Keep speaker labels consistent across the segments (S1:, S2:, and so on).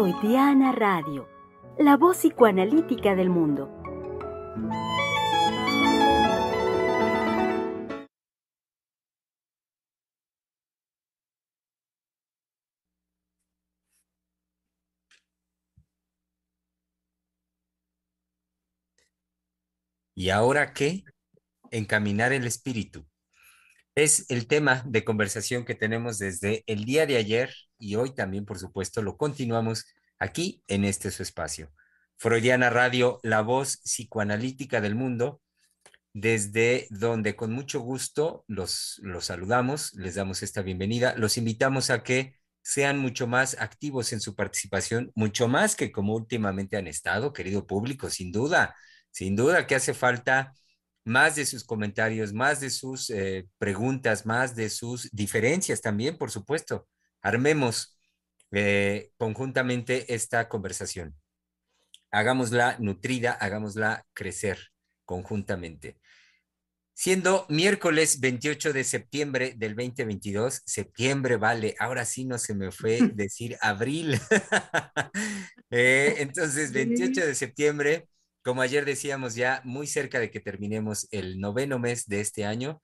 S1: Freudiana Radio, la voz psicoanalítica del mundo.
S2: ¿Y ahora qué? Encaminar el espíritu. Es el tema de conversación que tenemos desde el día de ayer y hoy también, por supuesto, lo continuamos aquí en este su espacio. Freudiana Radio, la voz psicoanalítica del mundo, desde donde con mucho gusto los, los saludamos, les damos esta bienvenida, los invitamos a que sean mucho más activos en su participación, mucho más que como últimamente han estado, querido público, sin duda, sin duda que hace falta más de sus comentarios, más de sus eh, preguntas, más de sus diferencias también, por supuesto. Armemos eh, conjuntamente esta conversación. Hagámosla nutrida, hagámosla crecer conjuntamente. Siendo miércoles 28 de septiembre del 2022, septiembre vale, ahora sí no se me fue decir abril. Eh, entonces, 28 de septiembre como ayer decíamos ya, muy cerca de que terminemos el noveno mes de este año,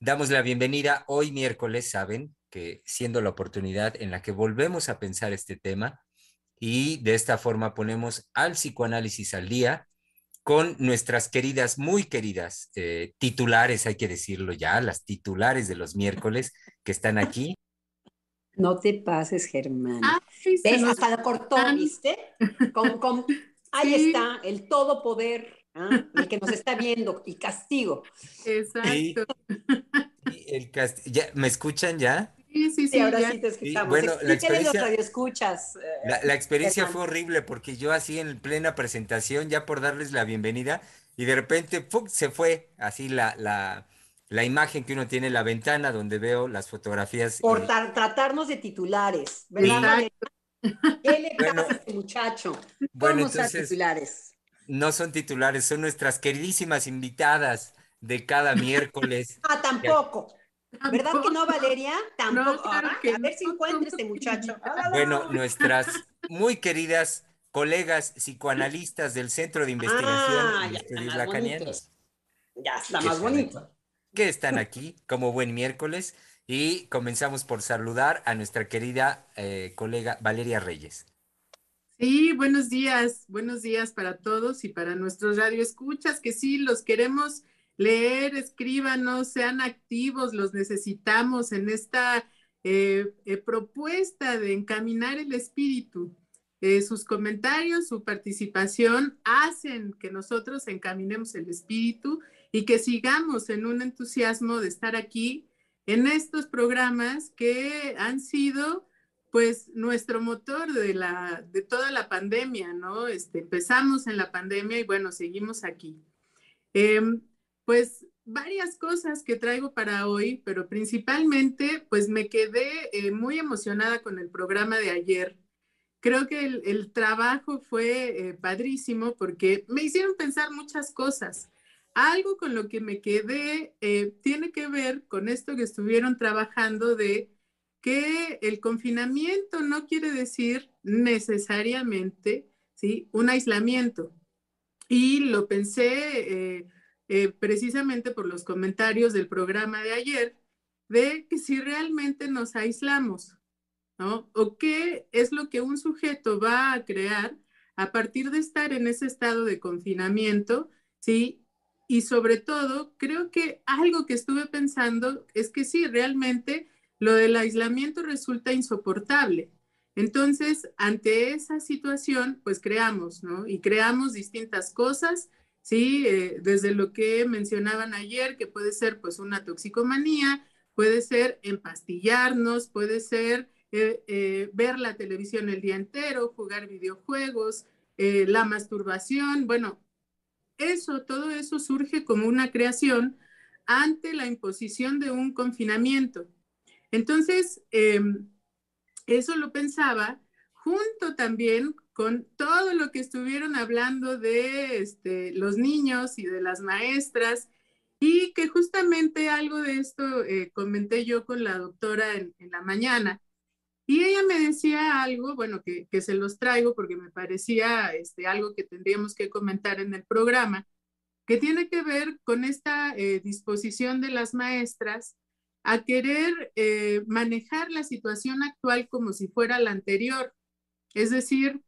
S2: damos la bienvenida hoy miércoles, saben, que siendo la oportunidad en la que volvemos a pensar este tema y de esta forma ponemos al psicoanálisis al día con nuestras queridas, muy queridas eh, titulares, hay que decirlo ya, las titulares de los miércoles que están aquí.
S3: No te pases, Germán. Ah, ¿Ves? Hasta la cortó, ¿viste? Con, con Ahí está, el todopoder, ¿ah? el que nos está viendo, y castigo.
S2: Exacto. el ¿Me escuchan ya?
S3: Sí, sí, sí. ahora sí te escuchamos. bueno, la experiencia,
S2: escuchas, eh, la, experiencia fue horrible porque yo así en plena presentación, ya por darles la bienvenida, y de repente se fue así la, la, la, imagen que uno tiene en la ventana donde veo las fotografías.
S3: Por tratarnos de titulares, ¿verdad? ¿Qué le pasa a este muchacho?
S2: Bueno, entonces, titulares. No son titulares, son nuestras queridísimas invitadas de cada miércoles.
S3: ah, tampoco. ¿Verdad que no, Valeria? Tampoco. a ver si encuentra este muchacho.
S2: Bueno, nuestras muy queridas colegas psicoanalistas del Centro de Investigación
S3: ah, de Estudios Lacanianos. Ya está más bonito.
S2: Que están aquí como buen miércoles y comenzamos por saludar a nuestra querida eh, colega Valeria Reyes.
S4: Sí, buenos días, buenos días para todos y para nuestros radioescuchas, que sí, los queremos leer, escríbanos, sean activos, los necesitamos en esta eh, eh, propuesta de encaminar el espíritu. sus comentarios, su participación hacen que nosotros encaminemos el espíritu y que sigamos en un entusiasmo de estar aquí en estos programas que han sido pues nuestro motor de, la, de toda la pandemia, ¿no? Este, empezamos en la pandemia y bueno, seguimos aquí. Em, pues varias cosas que traigo para hoy, pero principalmente pues me quedé eh, muy emocionada con el programa de ayer. Creo que el, trabajo fue eh, padrísimo porque me hicieron pensar muchas cosas. Algo con lo que me quedé eh, tiene que ver con esto que estuvieron trabajando de que el confinamiento no quiere decir necesariamente ¿sí? un aislamiento. Y lo pensé eh, precisamente por los comentarios del programa de ayer, de que si realmente nos aislamos, ¿no? O qué es lo que un sujeto va a crear a partir de estar en ese estado de confinamiento, ¿sí? Y sobre todo, creo que algo que estuve pensando es que sí, realmente lo del aislamiento resulta insoportable. Entonces, ante esa situación, pues creamos, ¿no? Y creamos distintas cosas, ¿sí? Eh, desde lo que mencionaban ayer, que puede ser pues una toxicomanía, puede ser empastillarnos, puede ser eh, eh, ver la televisión el día entero, jugar videojuegos, la masturbación, bueno, eso, todo eso surge como una creación ante la imposición de un confinamiento. Entonces, em, eso lo pensaba junto también con todo lo que estuvieron hablando de este, los niños y de las maestras, y que justamente algo de esto eh, comenté yo con la doctora en, la mañana, Y ella me decía algo, bueno, que, que se los traigo porque me parecía este, algo que tendríamos que comentar en el programa, que tiene que ver con esta eh, disposición de las maestras a querer eh, manejar la situación actual como si fuera la anterior. Es decir,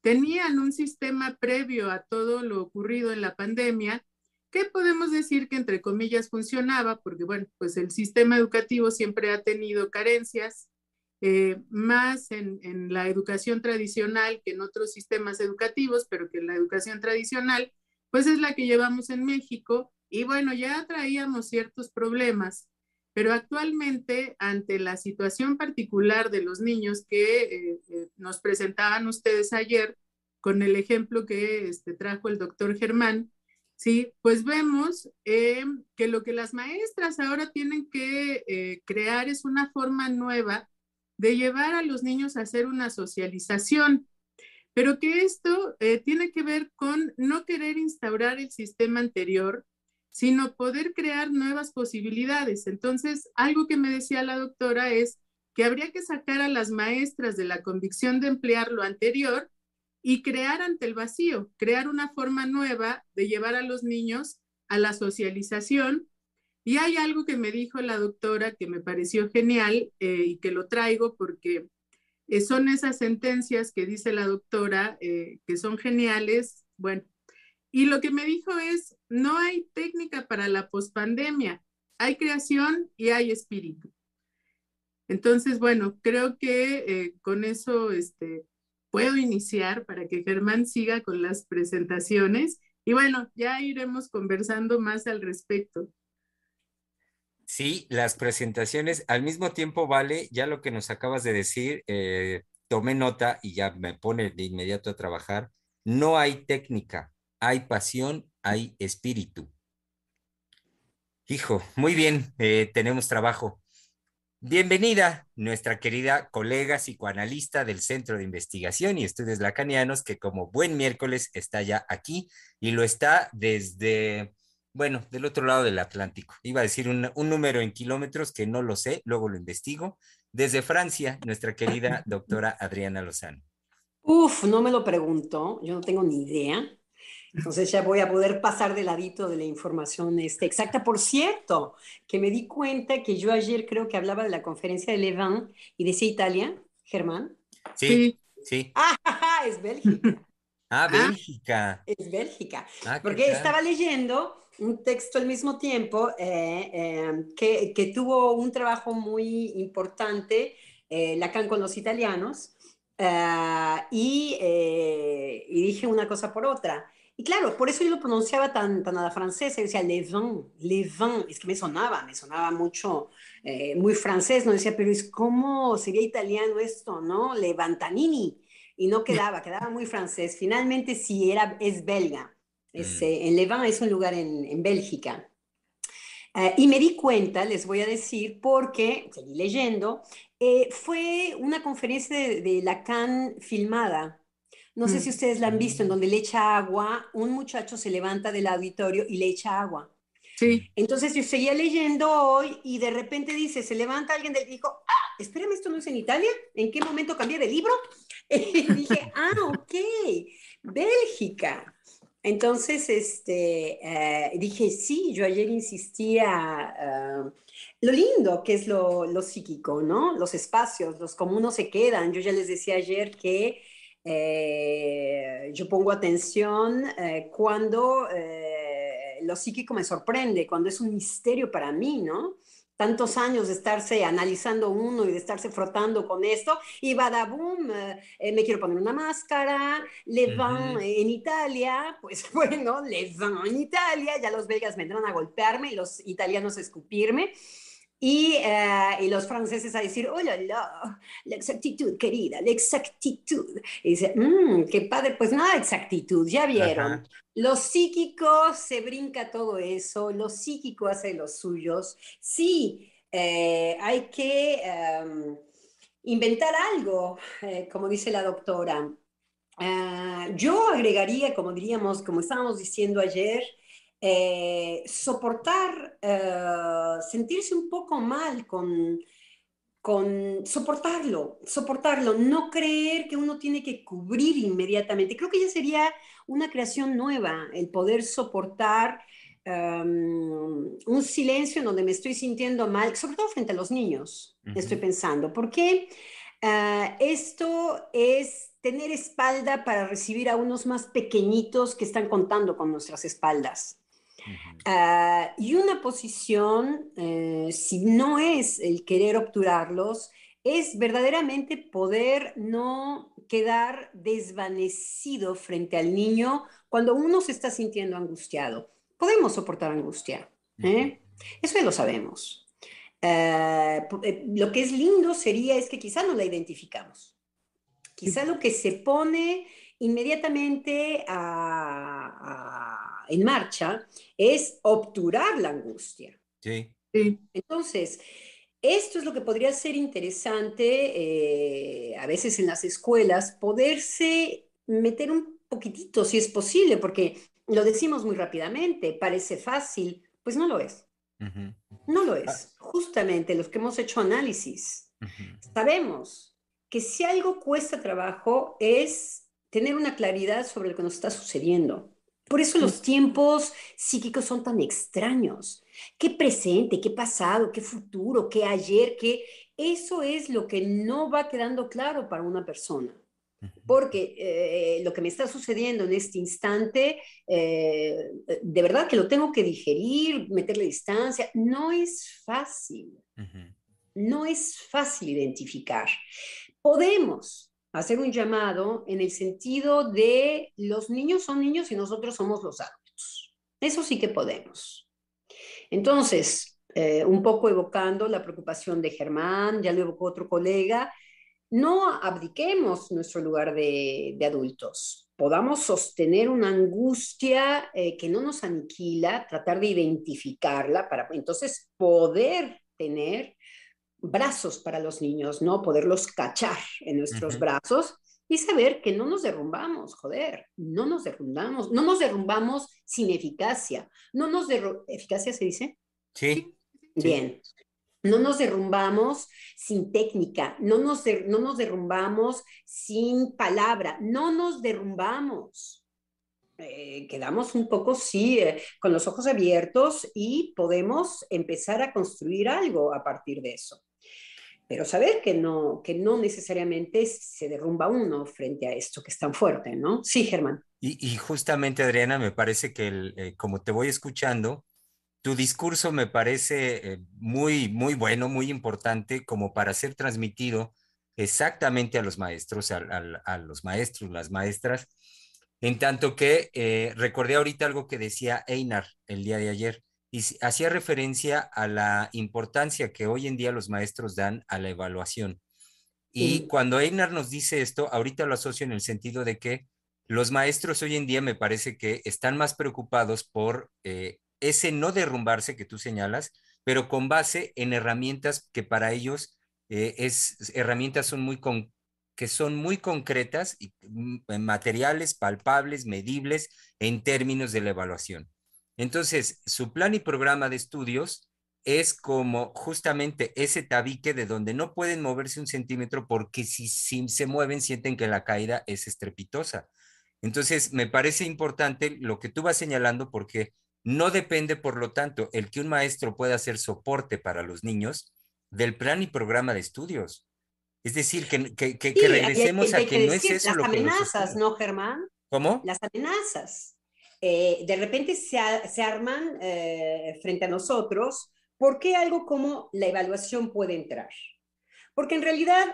S4: tenían un sistema previo a todo lo ocurrido en la pandemia que podemos decir que entre comillas funcionaba, porque bueno, pues el sistema educativo siempre ha tenido carencias, eh, más en, la educación tradicional que en otros sistemas educativos, pero que la educación tradicional, pues es la que llevamos en México. Y bueno, ya traíamos ciertos problemas, pero actualmente ante la situación particular de los niños que eh, eh, nos presentaban ustedes ayer, con el ejemplo que este, trajo el doctor Germán, sí, pues vemos que lo que las maestras ahora tienen que crear es una forma nueva de llevar a los niños a hacer una socialización, pero que esto eh, tiene que ver con no querer instaurar el sistema anterior, sino poder crear nuevas posibilidades. Entonces, algo que me decía la doctora es que habría que sacar a las maestras de la convicción de emplear lo anterior y crear ante el vacío, crear una forma nueva de llevar a los niños a la socialización y hay algo que me dijo la doctora que me pareció genial eh, y que lo traigo porque eh, son esas sentencias que dice la doctora eh, que son geniales. Bueno, y lo que me dijo es, no hay técnica para la pospandemia, hay creación y hay espíritu. Entonces, bueno, creo que con eso este, puedo iniciar para que Germán siga con las presentaciones. Y bueno, ya iremos conversando más al respecto.
S2: Sí, las presentaciones al mismo tiempo, vale, ya lo que nos acabas de decir, eh, tomé nota y ya me pone de inmediato a trabajar. No hay técnica, hay pasión, hay espíritu. Hijo, muy bien, eh, tenemos trabajo. Bienvenida, nuestra querida colega psicoanalista del Centro de Investigación y Estudios Lacanianos, que como buen miércoles está ya aquí y lo está desde bueno, del otro lado del Atlántico. Iba a decir un, número en kilómetros que no lo sé, luego lo investigo. Desde Francia, nuestra querida doctora Adriana Lozano.
S3: Uf, no me lo pregunto, yo no tengo ni idea. Entonces ya voy a poder pasar de ladito de la información este, exacta. Por cierto, que me di cuenta que yo ayer creo que hablaba de la conferencia de Levin y decía Italia, Germán.
S2: Sí, sí.
S3: Ah, es Bélgica.
S2: Ah, Bélgica.
S3: es Bélgica. Ah, Porque estaba leyendo un texto al mismo tiempo eh, eh, que, que, tuvo un trabajo muy importante, eh, Lacan con los italianos, y, y, dije una cosa por otra. Y claro, por eso yo lo pronunciaba tan, tan a la francesa, decía le vin, le vin, es que me sonaba, me sonaba mucho, muy francés, no decía, pero es como sería italiano esto, ¿no? Levantanini, y no quedaba, quedaba muy francés. Finalmente sí era, es belga. Es, mm. eh, en Levant es un lugar en, en Bélgica. Uh, y me di cuenta, les voy a decir, porque seguí leyendo, eh, fue una conferencia de, de, Lacan filmada. No sé mm. si ustedes la han visto, en donde le echa agua, un muchacho se levanta del auditorio y le echa agua.
S4: Sí.
S3: Entonces yo seguía leyendo hoy y de repente dice, se levanta alguien del dijo, ah, espérame, esto no es en Italia, ¿en qué momento cambié de libro? Y dije, ah, ok, Bélgica. Entonces, este, eh, dije, sí, yo ayer insistía, uh, lo lindo que es lo, lo, psíquico, ¿no? Los espacios, los comunos se quedan. Yo ya les decía ayer que eh, yo pongo atención eh, cuando lo psíquico me sorprende, cuando es un misterio para mí, ¿no? tantos años de estarse analizando uno y de estarse frotando con esto, y badabum, eh, eh, me quiero poner una máscara, le van en Italia, pues bueno, le van en Italia, ya los belgas vendrán a golpearme y los italianos a escupirme. Y, eh, y, los franceses a decir, hola, la, la exactitud, querida, la exactitud. Y dice, mmm, qué padre, pues nada, exactitud, ya vieron. Lo psíquico se brinca todo eso, lo psíquico hace los suyos. Sí, eh, hay que em, inventar algo, eh, como dice la doctora. Ah, yo agregaría, como diríamos, como estábamos diciendo ayer, eh, soportar, eh, sentirse un poco mal con, con soportarlo, soportarlo, no creer que uno tiene que cubrir inmediatamente. Creo que ya sería una creación nueva, el poder soportar um, un silencio en donde me estoy sintiendo mal, sobre todo frente a los niños, uh -huh. estoy pensando, porque uh, esto es tener espalda para recibir a unos más pequeñitos que están contando con nuestras espaldas. Uh, y una posición, uh, si no es el querer obturarlos, es verdaderamente poder no quedar desvanecido frente al niño cuando uno se está sintiendo angustiado. Podemos soportar angustia, ¿eh? eso ya lo sabemos. Uh, lo que es lindo sería es que quizá no la identificamos. Quizá lo que se pone inmediatamente a, a, en marcha es obturar la angustia.
S2: Sí.
S3: Entonces, esto es lo que podría ser interesante eh, a veces en las escuelas, poderse meter un poquitito, si es posible, porque lo decimos muy rápidamente, parece fácil, pues no lo es. Uh -huh. No lo es. Justamente los que hemos hecho análisis, uh -huh. sabemos que si algo cuesta trabajo es tener una claridad sobre lo que nos está sucediendo. Por eso los tiempos psíquicos son tan extraños. ¿Qué presente, qué pasado, qué futuro, qué ayer, qué... Eso es lo que no va quedando claro para una persona. Porque eh, lo que me está sucediendo en este instante, eh, de verdad que lo tengo que digerir, meterle distancia, no es fácil. Uh -huh. No es fácil identificar. Podemos hacer un llamado en el sentido de los niños son niños y nosotros somos los adultos. Eso sí que podemos. Entonces, eh, un poco evocando la preocupación de Germán, ya lo evocó otro colega, no abdiquemos nuestro lugar de, adultos. Podamos sostener una angustia eh, que no nos aniquila, tratar de identificarla para entonces poder tener brazos para los niños, ¿no? Poderlos cachar en nuestros uh -huh. brazos y saber que no nos derrumbamos, joder, no nos derrumbamos, no nos derrumbamos sin eficacia. No nos derrumbamos, ¿eficacia se dice?
S2: Sí.
S3: Bien. No nos derrumbamos sin técnica, no nos, no nos derrumbamos sin palabra, no nos derrumbamos. Eh, quedamos un poco, sí, eh, con los ojos abiertos y podemos empezar a construir algo a partir de eso pero saber que no, que no necesariamente se derrumba uno frente a esto que es tan fuerte, ¿no? Sí, Germán.
S2: Y, justamente, Adriana, me parece que el, eh, como te voy escuchando, tu discurso me parece eh, muy, muy bueno, muy importante como para ser transmitido exactamente a los maestros, a, a, a los maestros, las maestras, en tanto que eh, recordé ahorita algo que decía Einar el día de ayer y hacía referencia a la importancia que hoy en día los maestros dan a la evaluación. Y sí. cuando Einar nos dice esto, ahorita lo asocio en el sentido de que los maestros hoy en día me parece que están más preocupados por eh, ese no derrumbarse que tú señalas, pero con base en herramientas que para ellos eh, es, herramientas son muy con, que son muy concretas y materiales, palpables, medibles en términos de la evaluación. Entonces, su plan y programa de estudios es como justamente ese tabique de donde no pueden moverse un centímetro porque si, si, se mueven sienten que la caída es estrepitosa. Entonces, me parece importante lo que tú vas señalando porque no depende, por lo tanto, el que un maestro pueda hacer soporte para los niños del plan y programa de estudios. Es decir, que, que, que, sí, que regresemos
S3: hay, hay,
S2: a que no es eso
S3: las
S2: lo que
S3: Las amenazas, ¿no, Germán?
S2: ¿Cómo?
S3: Las amenazas eh, de repente se, se arman eh, frente a nosotros, ¿por qué algo como la evaluación puede entrar? Porque en realidad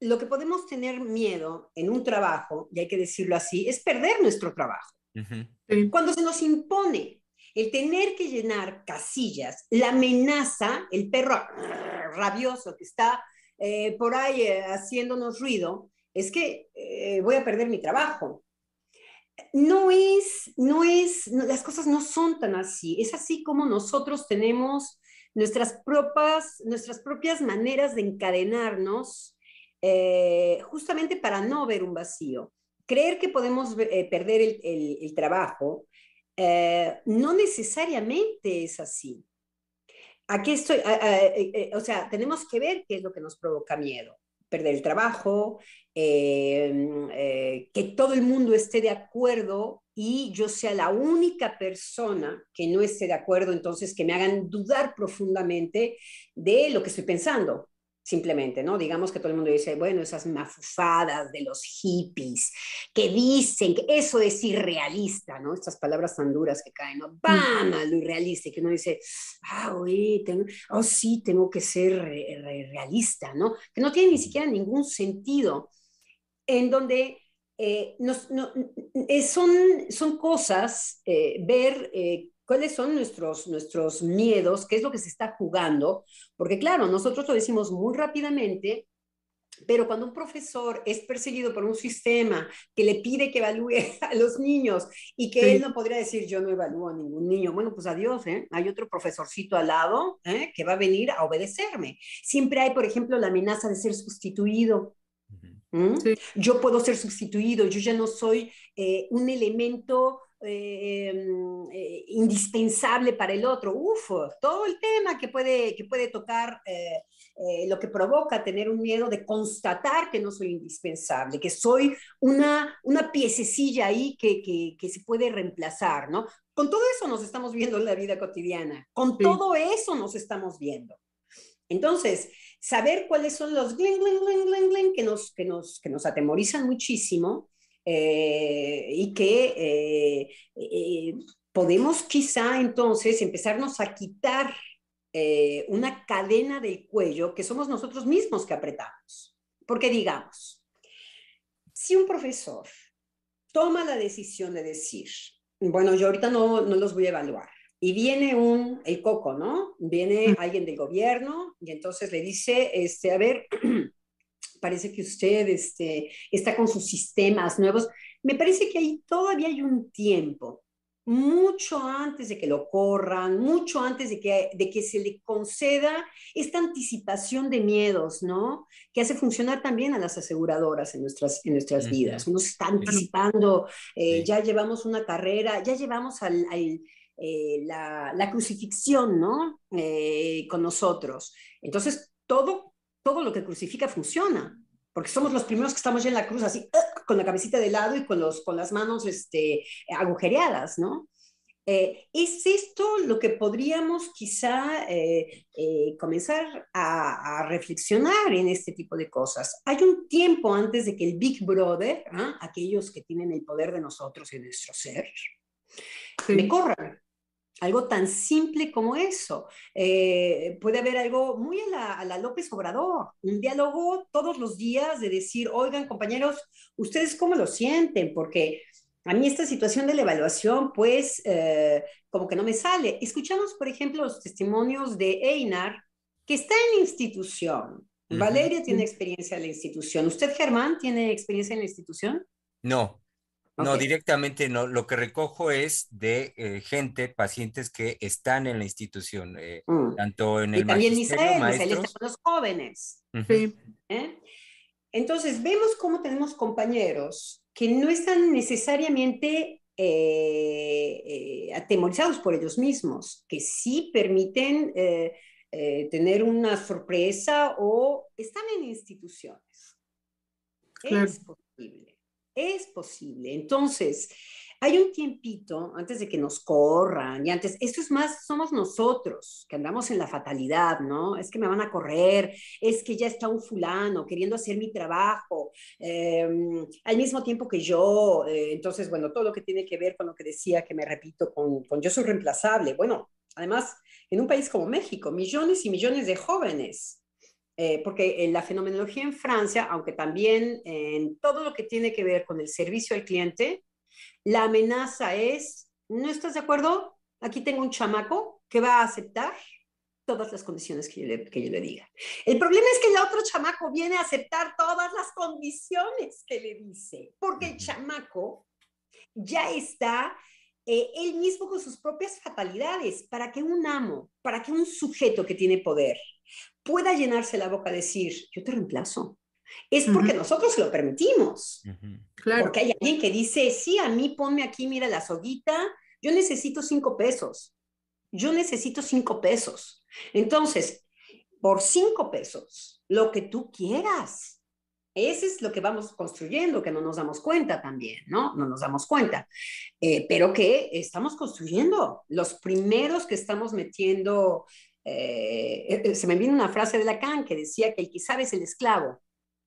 S3: lo que podemos tener miedo en un trabajo, y hay que decirlo así, es perder nuestro trabajo. Uh -huh. Cuando se nos impone el tener que llenar casillas, la amenaza, el perro rabioso que está eh, por ahí eh, haciéndonos ruido, es que eh, voy a perder mi trabajo no es, no es, las cosas no son tan así. Es así como nosotros tenemos nuestras propias, nuestras propias maneras de encadenarnos eh, justamente para no ver un vacío. Creer que podemos eh, perder el, el, trabajo eh, no necesariamente es así. aquí estoy, o sea, tenemos que ver qué es lo que nos provoca miedo. Perder el trabajo, que todo el mundo esté de acuerdo y yo sea la única persona que no esté de acuerdo, entonces que me hagan dudar profundamente de lo que estoy pensando simplemente, ¿no? Digamos que todo el mundo dice, bueno, esas mafufadas de los hippies que dicen que eso es irrealista, ¿no? Estas palabras tan duras que caen, ¿no? ¡Bam! A lo irrealista, y que uno dice, ah, oye, tengo, oh, sí, tengo que ser realista, ¿no? Que no tiene ni siquiera ningún sentido, en donde eh, nos, no, eh, son, son cosas, eh, ver cuáles son nuestros, nuestros miedos, qué es lo que se está jugando, porque claro, nosotros lo decimos muy rápidamente, pero cuando un profesor es perseguido por un sistema que le pide que evalúe a los niños y que él no podría decir yo no evalúo a ningún niño, bueno, pues adiós, ¿eh? hay otro profesorcito al lado ¿eh? que va a venir a obedecerme. Siempre hay, por ejemplo, la amenaza de ser sustituido. Yo puedo ser sustituido, yo ya no soy eh, un elemento eh, eh, indispensable para el otro. Uf, todo el tema que puede, que puede tocar eh, lo que provoca tener un miedo de constatar que no soy indispensable, que soy una, una piececilla ahí que, que, que se puede reemplazar, ¿no? Con todo eso nos estamos viendo en la vida cotidiana, con todo eso nos estamos viendo. Entonces, saber cuáles son los gling, gling, gling, gling, gling que nos, que nos, que nos atemorizan muchísimo eh, y que eh, eh, podemos quizá entonces empezarnos a quitar una cadena del cuello que somos nosotros mismos que apretamos. Porque digamos, si un profesor toma la decisión de decir, bueno, yo ahorita no, no los voy a evaluar, y viene un, el coco, ¿no? Viene alguien del gobierno y entonces le dice, este, a ver, parece que usted este, está con sus sistemas nuevos. Me parece que ahí todavía hay un tiempo, mucho antes de que lo corran, mucho antes de que, de que se le conceda esta anticipación de miedos, ¿no? Que hace funcionar también a las aseguradoras en nuestras, en nuestras vidas. Uno se está anticipando, eh, ya llevamos una carrera, ya llevamos al, eh, la, la, crucifixión, ¿no? Eh, con nosotros. Entonces, todo todo lo que crucifica funciona, porque somos los primeros que estamos ya en la cruz así, ¡uh! con la cabecita de lado y con, los, con las manos este, agujereadas, ¿no? Eh, ¿Es esto lo que podríamos quizá eh, eh, comenzar a, reflexionar en este tipo de cosas? Hay un tiempo antes de que el Big Brother, ¿ah? aquellos que tienen el poder de nosotros y de nuestro ser, me corran algo tan simple como eso. Eh, puede haber algo muy a la, López Obrador, un diálogo todos los días de decir, oigan compañeros, ¿ustedes cómo lo sienten? Porque a mí esta situación de la evaluación, pues, eh, como que no me sale. Escuchamos, por ejemplo, los testimonios de Einar, que está en la institución. Valeria tiene experiencia en la institución. ¿Usted, Germán, tiene experiencia en la institución?
S2: No, no, directamente no. Lo que recojo es de eh, gente, pacientes que están en la institución, eh, mm. tanto en el
S3: y también Misael, Misael está con los jóvenes. sí. ¿Eh? Entonces, vemos cómo tenemos compañeros que no están necesariamente atemorizados por ellos mismos, que sí permiten tener una sorpresa o están en instituciones. Es posible. Es posible. Entonces, hay un tiempito antes de que nos corran y antes, esto es más, somos nosotros que andamos en la fatalidad, ¿no? Es que me van a correr, es que ya está un fulano queriendo hacer mi trabajo em, al mismo tiempo que yo. Eh, entonces, bueno, todo lo que tiene que ver con lo que decía, que me repito, con, con yo soy reemplazable. Bueno, además, en un país como México, millones y millones de jóvenes eh, porque en la fenomenología en Francia, aunque también en todo lo que tiene que ver con el servicio al cliente, la amenaza es, ¿no estás de acuerdo? Aquí tengo un chamaco que va a aceptar todas las condiciones que yo, le, que yo le diga. El problema es que el otro chamaco viene a aceptar todas las condiciones que le dice, porque el chamaco ya está eh, él mismo con sus propias fatalidades, para que un amo, para que un sujeto que tiene poder pueda llenarse la boca a decir, yo te reemplazo. Es porque nosotros lo permitimos. Porque hay alguien que dice, sí, a mí ponme aquí, mira la soguita, yo necesito cinco pesos. Yo necesito cinco pesos. Entonces, por cinco pesos, lo que tú quieras. Ese es lo que vamos construyendo, que no nos damos cuenta también, ¿no? No nos damos cuenta, eh, pero que estamos construyendo. Los primeros que estamos metiendo, eh, eh, se me viene una frase de Lacan que decía que el que sabe es el esclavo,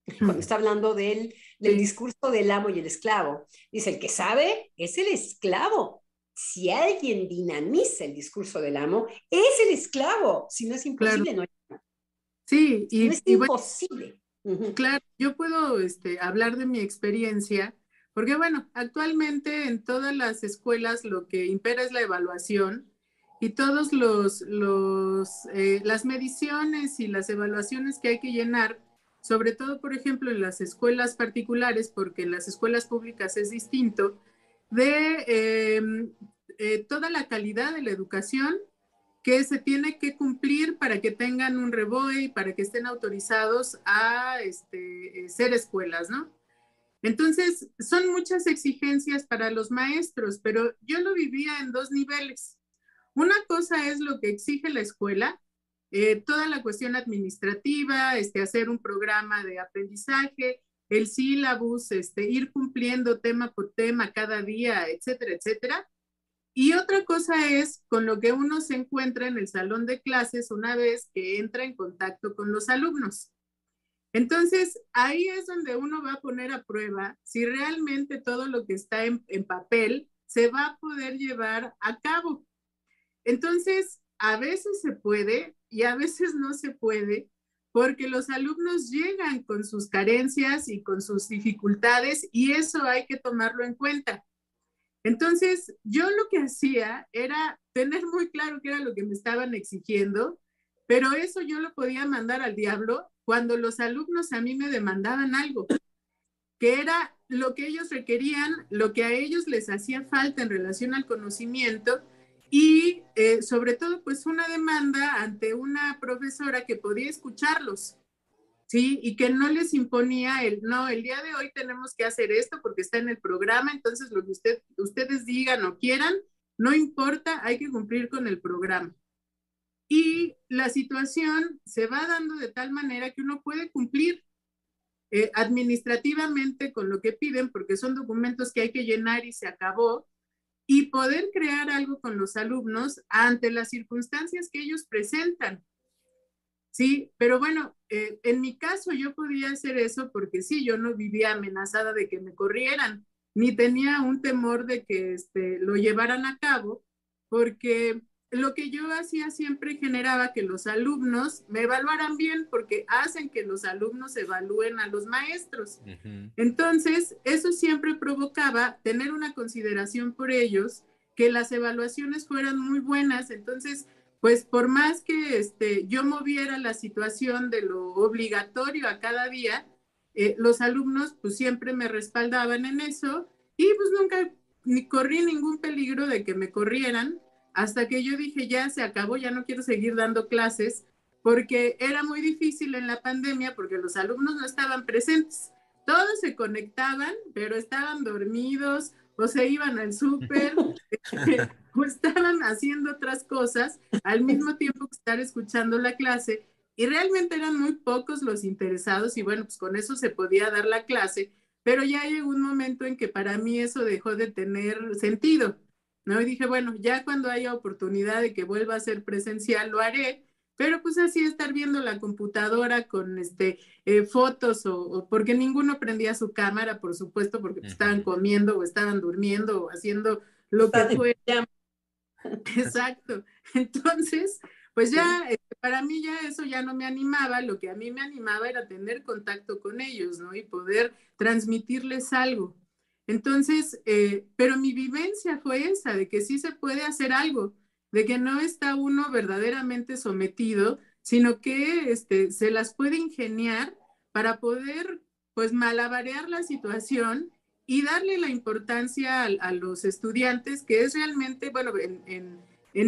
S3: cuando está hablando del, del discurso del amo y el esclavo. Dice, el que sabe es el esclavo. Si alguien dinamiza el discurso del amo, es el esclavo. Si no es imposible, no.
S4: Sí, y,
S3: no es imposible.
S4: Claro, yo puedo este, hablar de mi experiencia, porque bueno, actualmente en todas las escuelas lo que impera es la evaluación y todos los, los eh, las mediciones y las evaluaciones que hay que llenar, sobre todo, por ejemplo, en las escuelas particulares, porque en las escuelas públicas es distinto, de em, eh, toda la calidad de la educación que se tiene que cumplir para que tengan un reboe para que estén autorizados a este, ser escuelas, ¿no? Entonces, son muchas exigencias para los maestros, pero yo lo vivía en dos niveles. Una cosa es lo que exige la escuela, eh, toda la cuestión administrativa, este, hacer un programa de aprendizaje, el sílabus, este, ir cumpliendo tema por tema cada día, etcétera, etcétera. Y otra cosa es con lo que uno se encuentra en el salón de clases una vez que entra en contacto con los alumnos. Entonces, ahí es donde uno va a poner a prueba si realmente todo lo que está en, papel se va a poder llevar a cabo. Entonces, a veces se puede y a veces no se puede, porque los alumnos llegan con sus carencias y con sus dificultades y eso hay que tomarlo en cuenta. Entonces, yo lo que hacía era tener muy claro qué era lo que me estaban exigiendo, pero eso yo lo podía mandar al diablo cuando los alumnos a mí me demandaban algo, que era lo que ellos requerían, lo que a ellos les hacía falta en relación al conocimiento y eh, sobre todo pues una demanda ante una profesora que podía escucharlos. ¿sí? Y que no les imponía el, no, el día de hoy tenemos que hacer esto porque está en el programa, entonces lo que usted, ustedes digan o quieran, no importa, hay que cumplir con el programa. Y la situación se va dando de tal manera que uno puede cumplir eh, administrativamente con lo que piden, porque son documentos que hay que llenar y se acabó, y poder crear algo con los alumnos ante las circunstancias que ellos presentan. Sí, pero bueno, eh, en mi caso yo podía hacer eso porque sí, yo no vivía amenazada de que me corrieran, ni tenía un temor de que este, lo llevaran a cabo, porque lo que yo hacía siempre generaba que los alumnos me evaluaran bien porque hacen que los alumnos evalúen a los maestros. Entonces, eso siempre provocaba tener una consideración por ellos, que las evaluaciones fueran muy buenas. Entonces, pues por más que este, yo moviera la situación de lo obligatorio a cada día, eh, los alumnos pues siempre me respaldaban en eso y pues nunca ni corrí ningún peligro de que me corrieran hasta que yo dije ya se acabó, ya no quiero seguir dando clases porque era muy difícil en la pandemia porque los alumnos no estaban presentes. Todos se conectaban, pero estaban dormidos o se iban al súper. o estaban haciendo otras cosas al mismo tiempo que estar escuchando la clase y realmente eran muy pocos los interesados y bueno, pues con eso se podía dar la clase, pero ya llegó un momento en que para mí eso dejó de tener sentido, ¿no? Y dije, bueno, ya cuando haya oportunidad de que vuelva a ser presencial, lo haré, pero pues así estar viendo la computadora con este eh, fotos o, porque ninguno prendía su cámara, por supuesto, porque pues, estaban comiendo o estaban durmiendo o haciendo lo que fuera. Exacto. Entonces, pues ya, este, para mí ya eso ya no me animaba, lo que a mí me animaba era tener contacto con ellos, ¿no? Y poder transmitirles algo. Entonces, eh, pero mi vivencia fue esa, de que sí se puede hacer algo, de que no está uno verdaderamente sometido, sino que este, se las puede ingeniar para poder, pues, malabarear la situación y darle la importancia a, los estudiantes, que es realmente, bueno, en,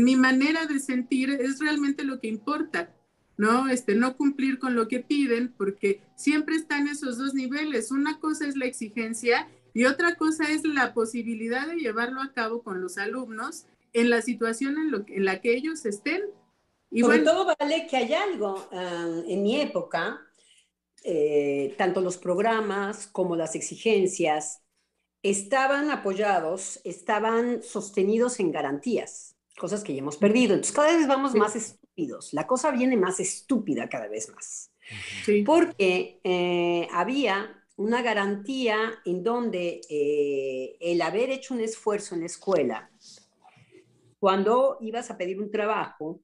S4: mi manera de sentir, es realmente lo que importa, ¿no? Este, no cumplir con lo que piden, porque siempre están esos dos niveles. Una cosa es la exigencia y otra cosa es la posibilidad de llevarlo a cabo con los alumnos en la situación en, lo, en la que ellos estén.
S3: Y Sobre todo vale que hay algo. Ah, en mi época, eh, tanto los programas como las exigencias estaban apoyados, estaban sostenidos en garantías, cosas que ya hemos perdido. Entonces cada vez vamos más estúpidos. La cosa viene más estúpida cada vez más. Porque eh, había una garantía en donde eh, el haber hecho un esfuerzo en la escuela, cuando ibas a pedir un trabajo,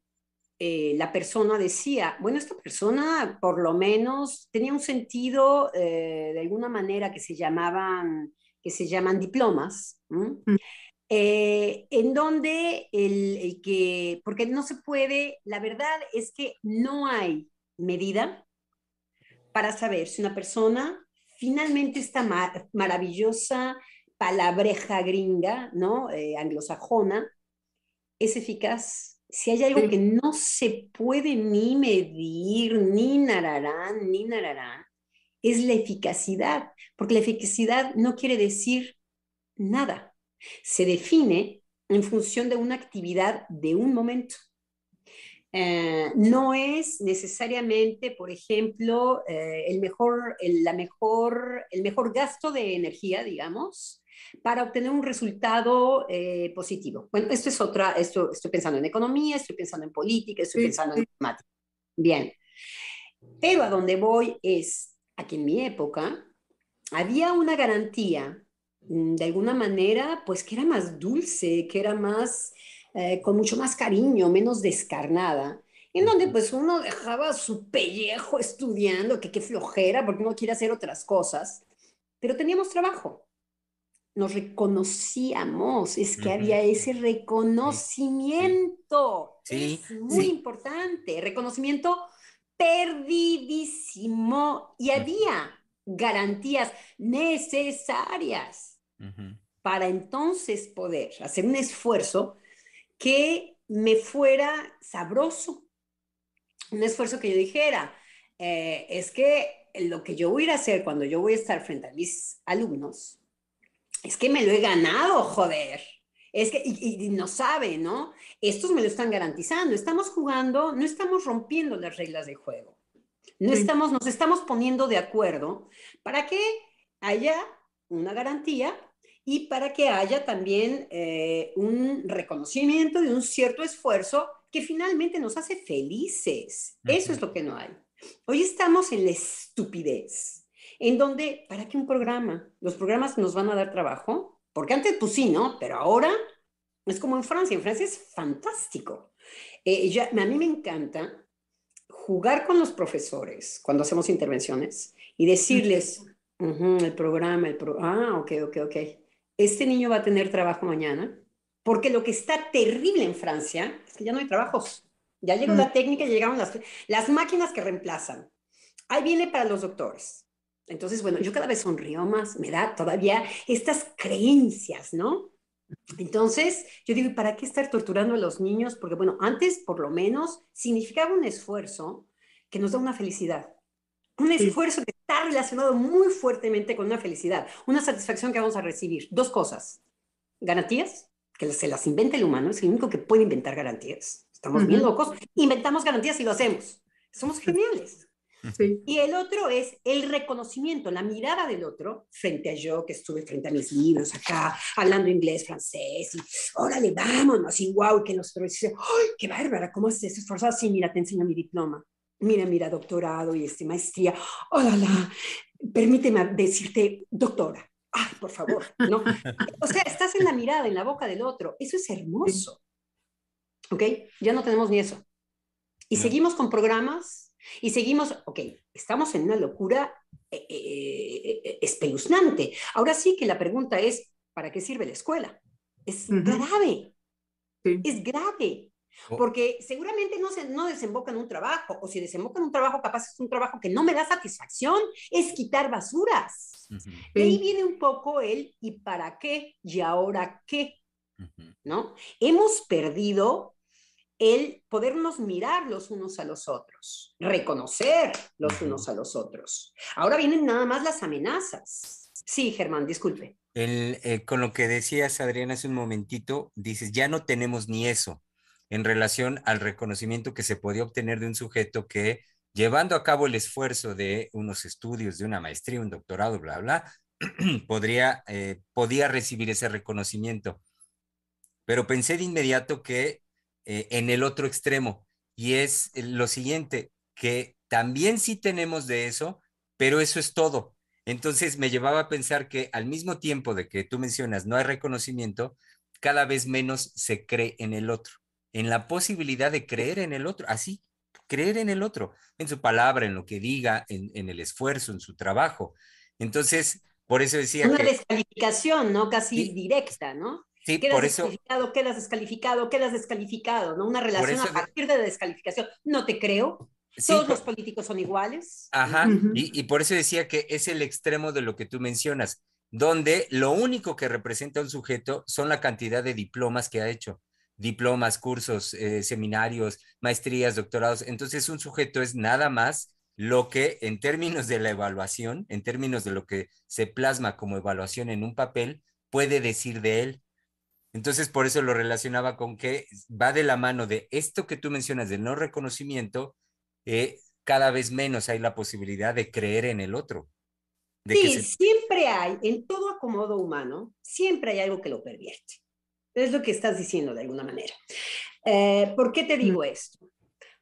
S3: eh, la persona decía, bueno, esta persona por lo menos tenía un sentido de alguna manera que se llamaban, que se llaman diplomas, mm. en donde el, el, que, porque no se puede, la verdad es que no hay medida para saber si una persona finalmente esta maravillosa palabreja gringa, ¿no? Eh, anglosajona, es eficaz. Si hay algo que no se puede ni medir, ni nararán, ni nararán, es la eficacidad, porque la eficacidad no quiere decir nada. Se define en función de una actividad de un momento. Eh, no es necesariamente, por ejemplo, eh, el, mejor, el, la mejor, el mejor gasto de energía, digamos, para obtener un resultado eh, positivo. Bueno, esto es otra, esto, estoy pensando en economía, estoy pensando en política, estoy pensando en matemática. Bien, pero a donde voy es, aquí en mi época, había una garantía, mm, de alguna manera, pues que era más dulce, que era más eh, con mucho más cariño, menos descarnada, en donde pues uno dejaba su pellejo estudiando, que qué flojera, porque uno quiere hacer otras cosas, pero teníamos trabajo, nos reconocíamos, es que había ese reconocimiento,
S2: sí.
S3: es muy importante, reconocimiento perdidísimo y había garantías necesarias para entonces poder hacer un esfuerzo que me fuera sabroso. Un esfuerzo que yo dijera, eh, es que lo que yo voy a ir a hacer cuando yo voy a estar frente a mis alumnos, es que me lo he ganado, joder. Es que, y, no sabe, ¿no? Estos me lo están garantizando. Estamos jugando, no estamos rompiendo las reglas de juego. No estamos, nos estamos poniendo de acuerdo para que haya una garantía y para que haya también eh, un reconocimiento de un cierto esfuerzo que finalmente nos hace felices. Eso es lo que no hay. Hoy estamos en la estupidez, en donde, ¿para qué un programa? Los programas nos van a dar trabajo, porque antes pues sí, ¿no? Pero ahora es como en Francia, en Francia es fantástico. Eh, ya, a mí me encanta jugar con los profesores cuando hacemos intervenciones y decirles, el programa, el programa, ah, ok, ok, ok este niño va a tener trabajo mañana, porque lo que está terrible en Francia es que ya no hay trabajos. Ya llegó la técnica, llegaron las, las máquinas que reemplazan. Ahí viene para los doctores. Entonces, bueno, yo cada vez sonrío más, me da todavía estas creencias, ¿no? Entonces, yo digo, ¿para qué estar torturando a los niños? Porque, bueno, antes por lo menos significaba un esfuerzo que nos da una felicidad. Un esfuerzo que está relacionado muy fuertemente con una felicidad, una satisfacción que vamos a recibir. Dos cosas. Garantías, que se las inventa el humano, es el único que puede inventar garantías. Estamos bien locos, inventamos garantías y lo hacemos. Somos geniales. Y el otro es el reconocimiento, la mirada del otro frente a yo que estuve frente a mis libros acá, hablando inglés, francés, y órale, vámonos, y wow, que nosotros dice, ¡ay, qué bárbara! ¿Cómo haces esforzado? Sí, mira, te enseño mi diploma mira, mira, doctorado y este, maestría, hola, permíteme decirte, doctora, ay, por favor, ¿no? O sea, estás en la mirada, en la boca del otro, eso es hermoso, ¿ok? Ya no tenemos ni eso. Y seguimos con programas y seguimos, ok, estamos en una locura eh, eh, eh, espeluznante. Ahora sí que la pregunta es, ¿para qué sirve la escuela? Es grave, es grave. Porque seguramente no, se, no desemboca en un trabajo, o si desemboca en un trabajo, capaz es un trabajo que no me da satisfacción, es quitar basuras. De ahí viene un poco el ¿y para qué? ¿Y ahora qué? ¿No? Hemos perdido el podernos mirar los unos a los otros, reconocer los unos a los otros. Ahora vienen nada más las amenazas. Sí, Germán, disculpe.
S2: El, eh, con lo que decías, Adriana, hace un momentito, dices, ya no tenemos ni eso en relación al reconocimiento que se podía obtener de un sujeto que, llevando a cabo el esfuerzo de unos estudios, de una maestría, un doctorado, bla, bla, podría, eh, podía recibir ese reconocimiento. Pero pensé de inmediato que eh, en el otro extremo, y es lo siguiente, que también sí tenemos de eso, pero eso es todo. Entonces me llevaba a pensar que al mismo tiempo de que tú mencionas no hay reconocimiento, cada vez menos se cree en el otro, en la posibilidad de creer en el otro, así, creer en el otro, en su palabra, en lo que diga, en, el esfuerzo, en su trabajo. Entonces, por eso decía
S3: Una descalificación, ¿no? Casi directa, ¿no?
S2: Sí, por eso.
S3: Descalificado, quedas descalificado, quedas descalificado, ¿no? Una relación a partir de descalificación. No te creo, todos los políticos son iguales.
S2: Ajá, y, por eso decía que es el extremo de lo que tú mencionas, donde lo único que representa un sujeto son la cantidad de diplomas que ha hecho, diplomas, cursos, eh, seminarios, maestrías, doctorados. Entonces un sujeto es nada más lo que en términos de la evaluación, en términos de lo que se plasma como evaluación en un papel, puede decir de él. Entonces, por eso lo relacionaba con que va de la mano de esto que tú mencionas del no reconocimiento, eh, cada vez menos hay la posibilidad de creer en el otro.
S3: sí, siempre hay, en todo acomodo humano, siempre hay algo que lo pervierte. Es lo que estás diciendo de alguna manera. Eh, ¿Por qué te digo esto?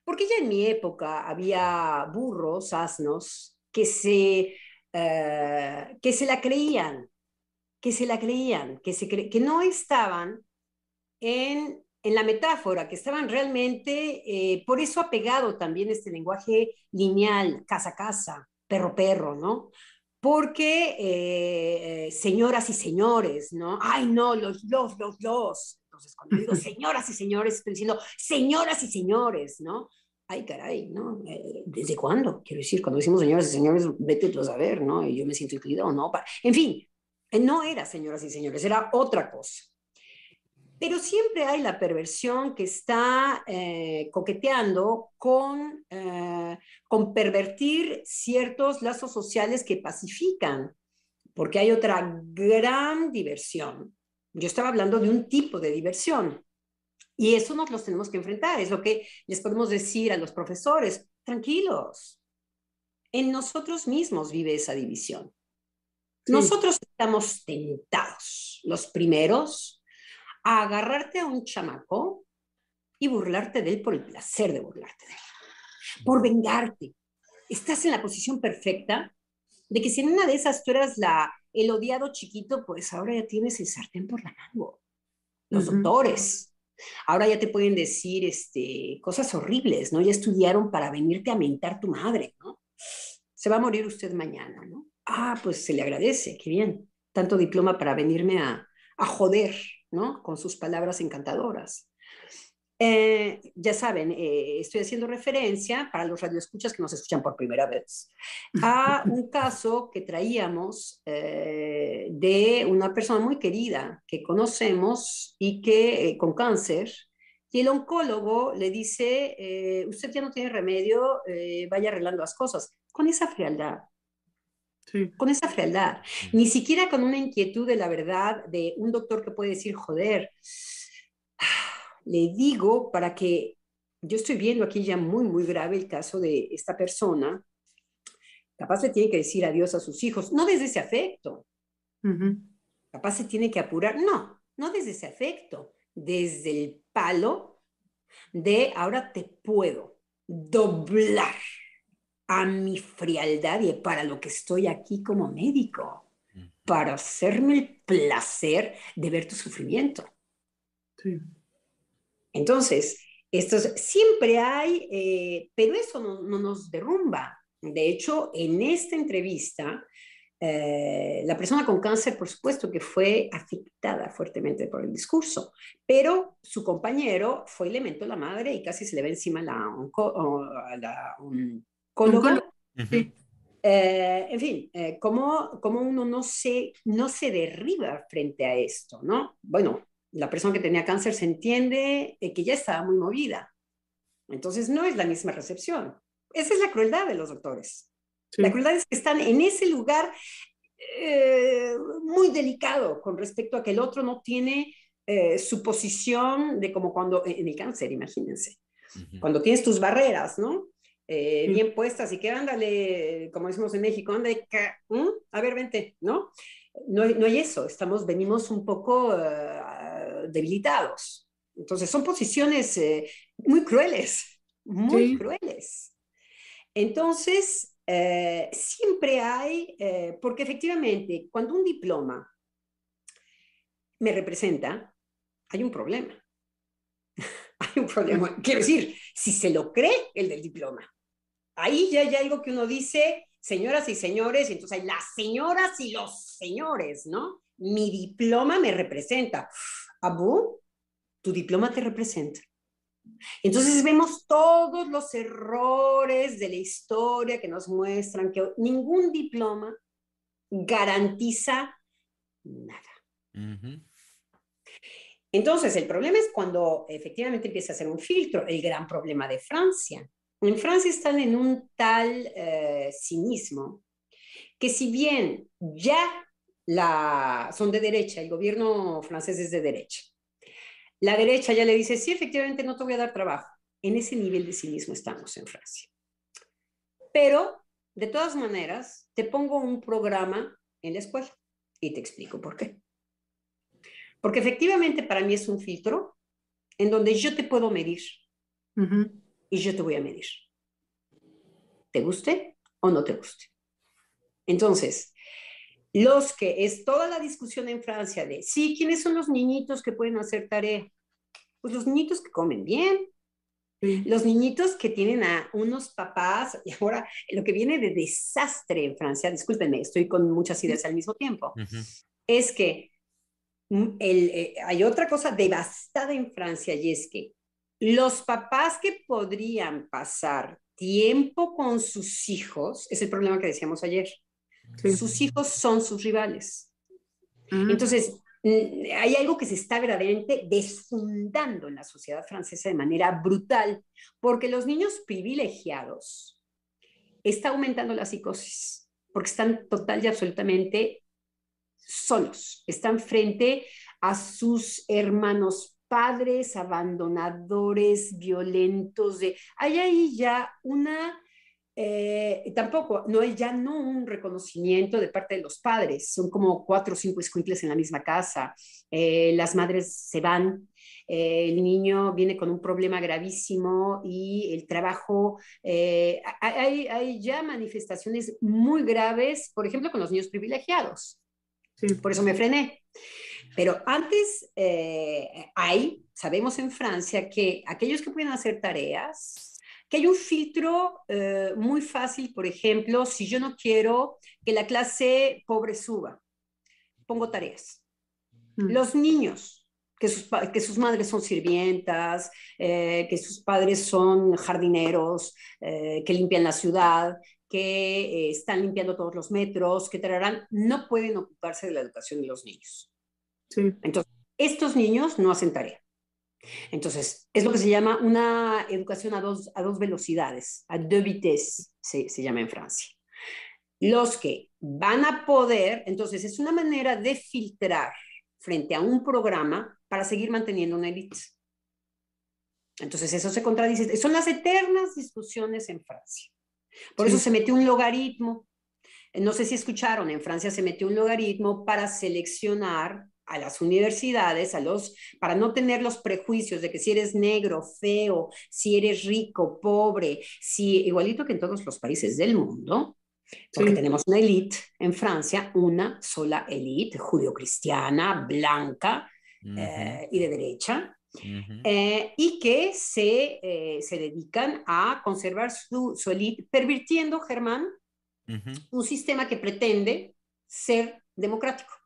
S3: Porque ya en mi época había burros, asnos, que se, eh, que se la creían, que se la creían, que, se que no estaban en en la metáfora, que estaban realmente, eh, por eso ha pegado también este lenguaje lineal, casa a casa, perro perro, ¿no? Porque eh, eh, señoras y señores, ¿no? Ay, no, los, los, los, los. Entonces, cuando digo señoras y señores, estoy diciendo señoras y señores, ¿no? Ay, caray, ¿no? ¿Desde cuándo? Quiero decir, cuando decimos señoras y señores, vete tú a saber, ¿no? Y yo me siento incluido, ¿no? En fin, no era señoras y señores, era otra cosa. Pero siempre hay la perversión que está eh, coqueteando con, eh, con pervertir ciertos lazos sociales que pacifican, porque hay otra gran diversión. Yo estaba hablando de un tipo de diversión. Y eso nos los tenemos que enfrentar. Es lo que les podemos decir a los profesores. Tranquilos. En nosotros mismos vive esa división. Nosotros estamos tentados. Los primeros a agarrarte a un chamaco y burlarte de él por el placer de burlarte de él, por vengarte. Estás en la posición perfecta de que si en una de esas tú eras la, el odiado chiquito, pues ahora ya tienes el sartén por la mano. Los doctores. Ahora ya te pueden decir este, cosas horribles, ¿no? Ya estudiaron para venirte a mentar tu madre, ¿no? Se va a morir usted mañana, ¿no? Ah, pues se le agradece, qué bien. Tanto diploma para venirme a, a joder, ¿no? Con sus palabras encantadoras. Eh, ya saben, eh, estoy haciendo referencia para los radioescuchas que nos escuchan por primera vez a un caso que traíamos eh, de una persona muy querida que conocemos y que con cáncer. Y el oncólogo le dice, usted ya no tiene remedio, vaya arreglando las cosas, con esa frialdad, con esa frialdad, ni siquiera con una inquietud de la verdad de un doctor que puede decir, joder, le digo para que yo estoy viendo aquí ya muy, muy grave el caso de esta persona, capaz le tiene que decir adiós a sus hijos, no desde ese afecto, capaz se tiene que apurar, no, no desde ese afecto, desde el palo de ahora te puedo doblar a mi frialdad y para lo que estoy aquí como médico, para hacerme el placer de ver tu sufrimiento. Entonces, esto siempre hay, eh, pero eso no, nos derrumba. De hecho, en esta entrevista, eh, la persona con cáncer, por supuesto que fue afectada fuertemente por el discurso, pero su compañero fue elemento la madre y casi se le ve encima la, la eh, en fin, eh, ¿cómo, ¿cómo, uno no se, no se derriba frente a esto? ¿no? Bueno, la persona que tenía cáncer se entiende eh, que ya estaba muy movida. Entonces no es la misma recepción. Esa es la crueldad de los doctores. La crueldad es que están en ese lugar muy delicado con respecto a que el otro no tiene eh, su posición de como cuando, en el cáncer, imagínense, cuando tienes tus barreras, ¿no? Eh, bien puestas y que ándale, como decimos en México, ándale, a ver, vente, ¿no? No, no hay eso, estamos, venimos un poco debilitados. Entonces, son posiciones muy crueles, muy crueles. Entonces, siempre hay, porque efectivamente, cuando un diploma me representa, hay un problema. hay un problema. Quiero decir, si se lo cree el del diploma, ahí ya hay algo que uno dice, señoras y señores, y entonces hay las señoras y los señores, ¿no? Mi diploma me representa. Abu, tu diploma te representa. Entonces vemos todos los errores de la historia que nos muestran que ningún diploma garantiza nada. Entonces, el problema es cuando efectivamente empieza a ser un filtro, el gran problema de Francia. En Francia están en un tal eh, cinismo que si bien ya la, son de derecha, el gobierno francés es de derecha, la derecha ya le dice, sí, efectivamente no te voy a dar trabajo. En ese nivel de cinismo estamos en Francia. Pero, de todas maneras, te pongo un programa en la escuela y te explico por qué. Porque efectivamente para mí es un filtro en donde yo te puedo medir y yo te voy a medir. ¿Te guste o no te guste? Entonces, los que es toda la discusión en Francia de, sí, ¿quiénes son los niñitos que pueden hacer tarea? Pues los niñitos que comen bien, los niñitos que tienen a unos papás, y ahora lo que viene de desastre en Francia, discúlpenme, estoy con muchas ideas al mismo tiempo, es que Mm, eh, hay otra cosa devastada en Francia y es que los papás que podrían pasar tiempo con sus hijos, es el problema que decíamos ayer, sus hijos son sus rivales. Mm. Entonces, hay algo que se está verdaderamente desfundando en la sociedad francesa de manera brutal, porque los niños privilegiados está aumentando la psicosis, porque están total y absolutamente solos, están frente a sus hermanos padres abandonadores, violentos, de, hay ahí ya una, eh, tampoco, no hay ya no un reconocimiento de parte de los padres, son como cuatro o cinco escuincles en la misma casa, eh, las madres se van, eh, el niño viene con un problema gravísimo y el trabajo, hay, hay ya manifestaciones muy graves, por ejemplo, con los niños privilegiados. Por eso me frené. Pero antes eh, hay, sabemos en Francia que aquellos que pueden hacer tareas, que hay un filtro eh, muy fácil, por ejemplo, si yo no quiero que la clase pobre suba, pongo tareas. Mm. Los niños, que sus, que sus, madres son sirvientas, eh, que sus padres son jardineros, que limpian la ciudad, que eh, están limpiando todos los metros, que traerán, no pueden ocuparse de la educación de los niños. Entonces, estos niños no hacen tarea. Entonces, es lo que se llama una educación a dos, a dos velocidades, a deux vitesses, se, se llama en Francia. Los que van a poder, entonces es una manera de filtrar frente a un programa para seguir manteniendo una élite. Entonces, eso se contradice. Son las eternas discusiones en Francia. Por eso se metió un logaritmo. No sé si escucharon, en Francia se metió un logaritmo para seleccionar a las universidades, a los, para no tener los prejuicios de que si eres negro, feo, si eres rico, pobre, si igualito que en todos los países del mundo, porque tenemos una élite en Francia, una sola élite judio-cristiana, blanca eh, y de derecha, eh, y que se, eh, se, dedican a conservar su, su élite, pervirtiendo, Germán, un sistema que pretende ser democrático.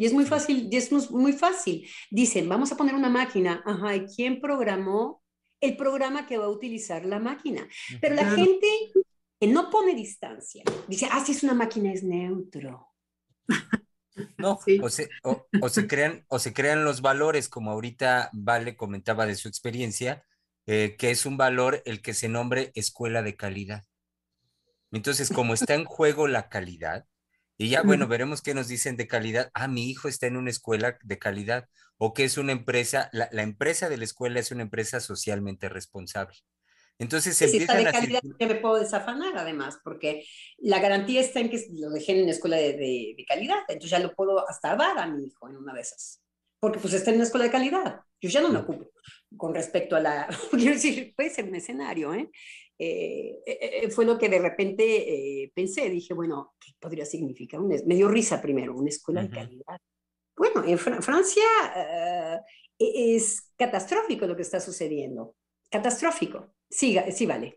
S3: Y es muy fácil, y es muy fácil. Dicen, vamos a poner una máquina. Ajá, ¿y quién programó el programa que va a utilizar la máquina? Pero la gente que no pone distancia dice, ah, si es una máquina es neutro.
S2: No, o, se, o, se crean, o se crean los valores, como ahorita Vale comentaba de su experiencia, eh, que es un valor el que se nombre escuela de calidad. Entonces, como está en juego la calidad, Y ya, bueno, veremos qué nos dicen de calidad. Ah, mi hijo está en una escuela de calidad o que es una empresa, la, la empresa de la escuela es una empresa socialmente responsable. Entonces
S3: sí, si está de calidad, yo me puedo desafanar además, porque la garantía está en que lo dejé en una escuela de, de, de, calidad, entonces ya lo puedo hasta dar a mi hijo en una de esas, porque pues está en una escuela de calidad. Yo ya no me ocupo con respecto a la, quiero decir, puede ser un escenario, ¿eh? Eh, eh, fue lo que de repente eh, pensé, dije, bueno, ¿qué podría significar? Un, me dio risa primero, una escuela uh -huh. de calidad. Bueno, en Fr Francia uh, es catastrófico lo que está sucediendo, catastrófico. Sí, sí, vale.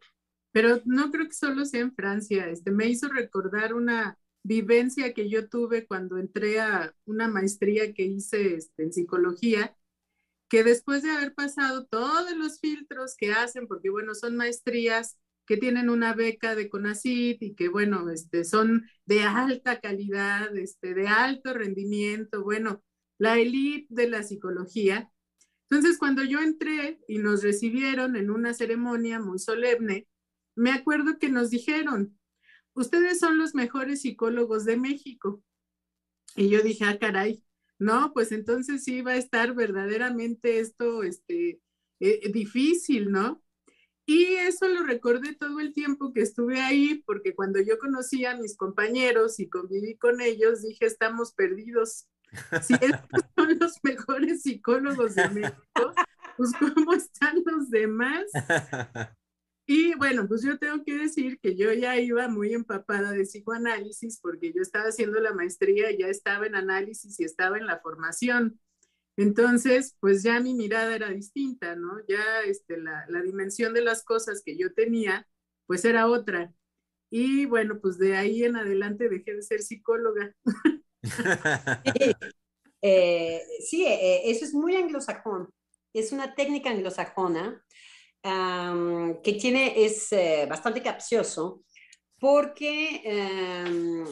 S4: Pero no creo que solo sea en Francia, este, me hizo recordar una vivencia que yo tuve cuando entré a una maestría que hice este, en psicología, que después de haber pasado todos los filtros que hacen, porque bueno, son maestrías que tienen una beca de CONACYT y que bueno, este, son de alta calidad, este, de alto rendimiento, bueno, la élite de la psicología. Entonces, cuando yo entré y nos recibieron en una ceremonia muy solemne, me acuerdo que nos dijeron, ustedes son los mejores psicólogos de México. Y yo dije, ah, caray, no, pues entonces sí va a estar verdaderamente esto este, eh, difícil, ¿no? Y eso lo recordé todo el tiempo que estuve ahí, porque cuando yo conocí a mis compañeros y conviví con ellos, dije, estamos perdidos. Si estos son los mejores psicólogos de México, pues ¿cómo están los demás? Y bueno, pues yo tengo que decir que yo ya iba muy empapada de psicoanálisis porque yo estaba haciendo la maestría, ya estaba en análisis y estaba en la formación. Entonces, pues ya mi mirada era distinta, ¿no? Ya este, la, la dimensión de las cosas que yo tenía, pues era otra. Y bueno, pues de ahí en adelante dejé de ser psicóloga.
S3: eh, sí, eh, eso es muy anglosajón. Es una técnica anglosajona um, que tiene, es eh, bastante capcioso porque um,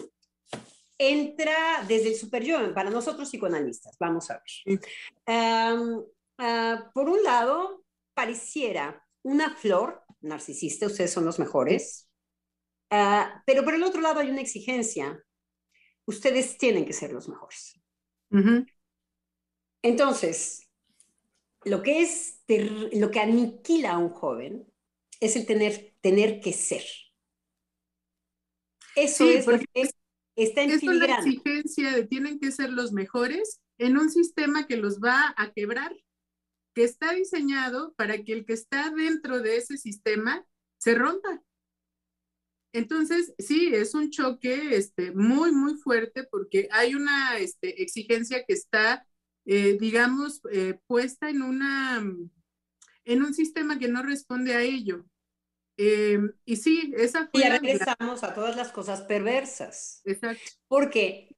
S3: entra desde el super yo, para nosotros psicoanalistas, vamos a ver. Um, uh, por un lado, pareciera una flor narcisista, ustedes son los mejores, uh, pero por el otro lado hay una exigencia, ustedes tienen que ser los mejores. Uh -huh. Entonces, lo que es lo que aniquila a un joven es el tener, tener que ser. Eso sí, es lo que es, está en
S4: es la exigencia de tienen que ser los mejores en un sistema que los va a quebrar, que está diseñado para que el que está dentro de ese sistema se rompa. Entonces, sí, es un choque este, muy, muy fuerte porque hay una este, exigencia que está eh, digamos, eh, puesta en, una, en un sistema que no responde a ello. Eh, y sí, esa
S3: fue... Y regresamos a todas las cosas perversas.
S4: Exacto.
S3: Porque,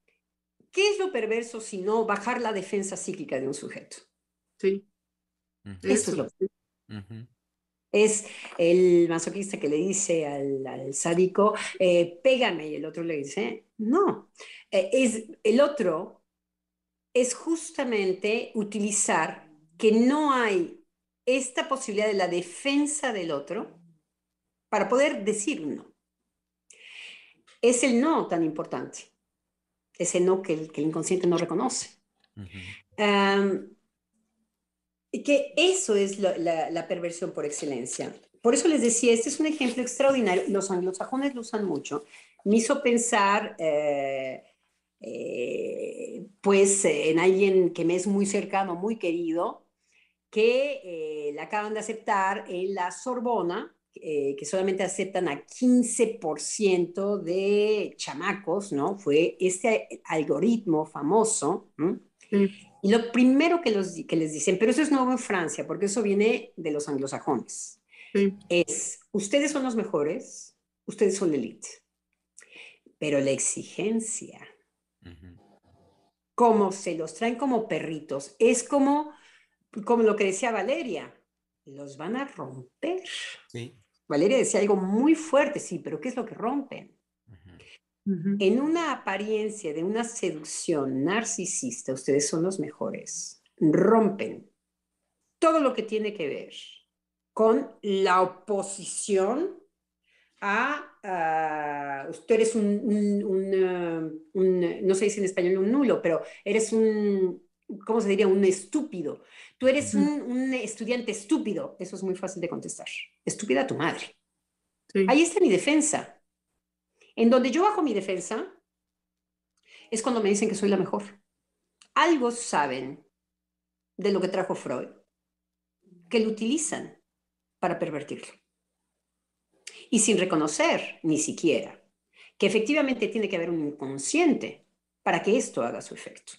S3: ¿qué es lo perverso si no bajar la defensa psíquica de un sujeto?
S4: Sí.
S3: Uh -huh. Eso, Eso, es lo uh -huh. Es el masoquista que le dice al, al sádico, eh, pégame, y el otro le dice, no. Eh, es el otro es justamente utilizar que no hay esta posibilidad de la defensa del otro para poder decir no. Es el no tan importante, ese no que el, que el inconsciente no reconoce. Uh -huh. um, que eso es la, perversión por excelencia. Por eso les decía, este es un ejemplo extraordinario, los anglosajones lo usan mucho, me hizo pensar... Eh, eh, pues en alguien que me es muy cercano, muy querido, que eh, la acaban de aceptar en la Sorbona, eh, que solamente aceptan a 15% de chamacos, ¿no? Fue este algoritmo famoso. Sí. Y lo primero que, los, que les dicen, pero eso es nuevo en Francia, porque eso viene de los anglosajones, sí. es, ustedes son los mejores, ustedes son la élite, pero la exigencia como se los traen como perritos. Es como, como lo que decía Valeria, los van a romper.
S2: Sí.
S3: Valeria decía algo muy fuerte, sí, pero ¿qué es lo que rompen? Uh -huh. En una apariencia de una seducción narcisista, ustedes son los mejores, rompen todo lo que tiene que ver con la oposición a ah, tú eres un, un- un, ah, un- no se dice en español un nulo, pero eres un, ¿cómo se diría? Un estúpido. Tú eres un, un estudiante estúpido. Eso es muy fácil de contestar. Estúpida tu madre.
S4: Sí.
S3: Ahí está mi defensa. En donde yo bajo mi defensa es cuando me dicen que soy la mejor. Algo saben de lo que trajo Freud, que lo utilizan para pervertirlo. Y sin reconocer ni siquiera que efectivamente tiene que haber un inconsciente para que esto haga su efecto,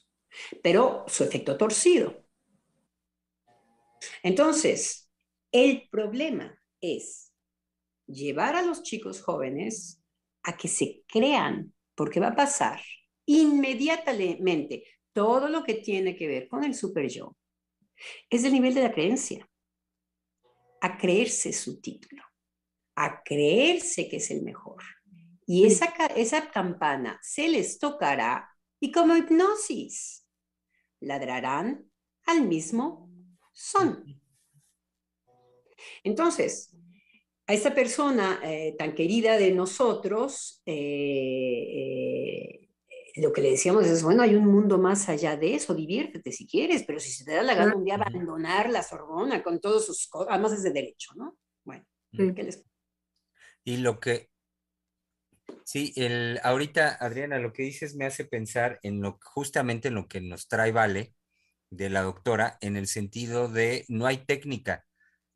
S3: pero su efecto torcido. Entonces, el problema es llevar a los chicos jóvenes a que se crean, porque va a pasar inmediatamente todo lo que tiene que ver con el super yo. Es el nivel de la creencia, a creerse su título, a creerse que es el mejor. Y esa, esa campana se les tocará y como hipnosis ladrarán al mismo son. Entonces, a esta persona eh, tan querida de nosotros, eh, eh, lo que le decíamos es, bueno, hay un mundo más allá de eso, diviértete si quieres, pero si se te da la gana un día abandonar la Sorbona con todos sus cosas, además es de derecho, ¿no? Bueno. ¿qué les
S2: Y lo que, sí, el, ahorita, Adriana, lo que dices me hace pensar en lo, justamente en lo que nos trae Vale de la doctora, en el sentido de no hay técnica,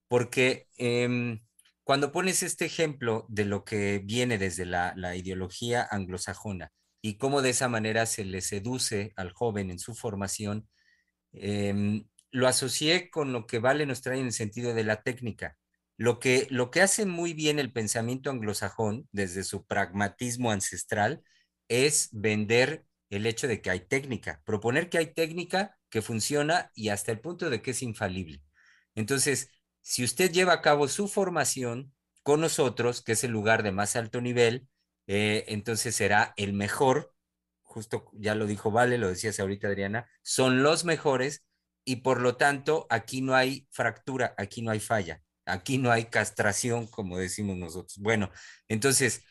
S2: porque em, cuando pones este ejemplo de lo que viene desde la, la ideología anglosajona y cómo de esa manera se le seduce al joven en su formación, em, lo asocié con lo que Vale nos trae en el sentido de la técnica. Lo que, lo que hace muy bien el pensamiento anglosajón desde su pragmatismo ancestral es vender el hecho de que hay técnica, proponer que hay técnica que funciona y hasta el punto de que es infalible. Entonces, si usted lleva a cabo su formación con nosotros, que es el lugar de más alto nivel, eh, entonces será el mejor, justo ya lo dijo Vale, lo decías ahorita Adriana, son los mejores y por lo tanto aquí no hay fractura, aquí no hay falla, aquí no hay castración, como decimos nosotros. Bueno, entonces,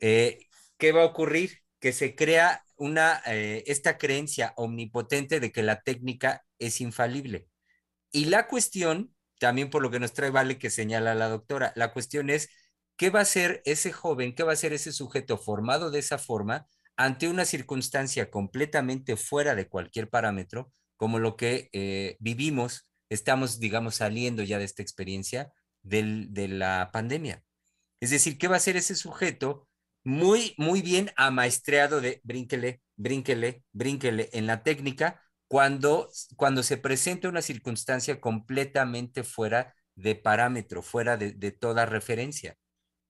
S2: eh, ¿qué va a ocurrir? Que se crea una, eh, esta creencia omnipotente de que la técnica es infalible. Y la cuestión, también por lo que nos trae Vale que señala la doctora, la cuestión es, ¿qué va a hacer ese joven, qué va a hacer ese sujeto formado de esa forma ante una circunstancia completamente fuera de cualquier parámetro, como lo que eh, vivimos, estamos, digamos, saliendo ya de esta experiencia del, de la pandemia? Es decir, ¿qué va a hacer ese sujeto muy, muy bien amaestreado de brínquele, brínquele, brínquele en la técnica cuando, cuando se presenta una circunstancia completamente fuera de parámetro, fuera de, de toda referencia?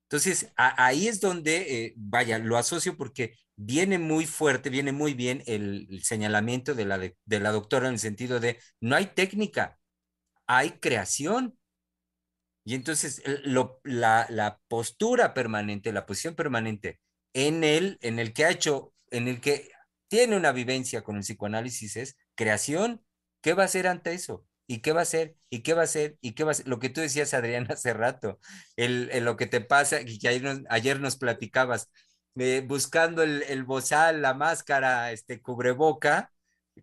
S2: Entonces, a, ahí es donde, eh, vaya, lo asocio porque viene muy fuerte, viene muy bien el, el señalamiento de la, de, de la doctora en el sentido de no hay técnica, hay creación. Y entonces lo, la, postura permanente, la posición permanente en el, en el que ha hecho, en el que tiene una vivencia con el psicoanálisis es creación. ¿Qué va a hacer ante eso? ¿Y qué va a hacer? ¿Y qué va a hacer? ¿Y qué va a hacer? Lo que tú decías, Adrián, hace rato, el, lo que te pasa, que ayer nos, ayer nos platicabas, eh, buscando el, el bozal, la máscara, este cubreboca,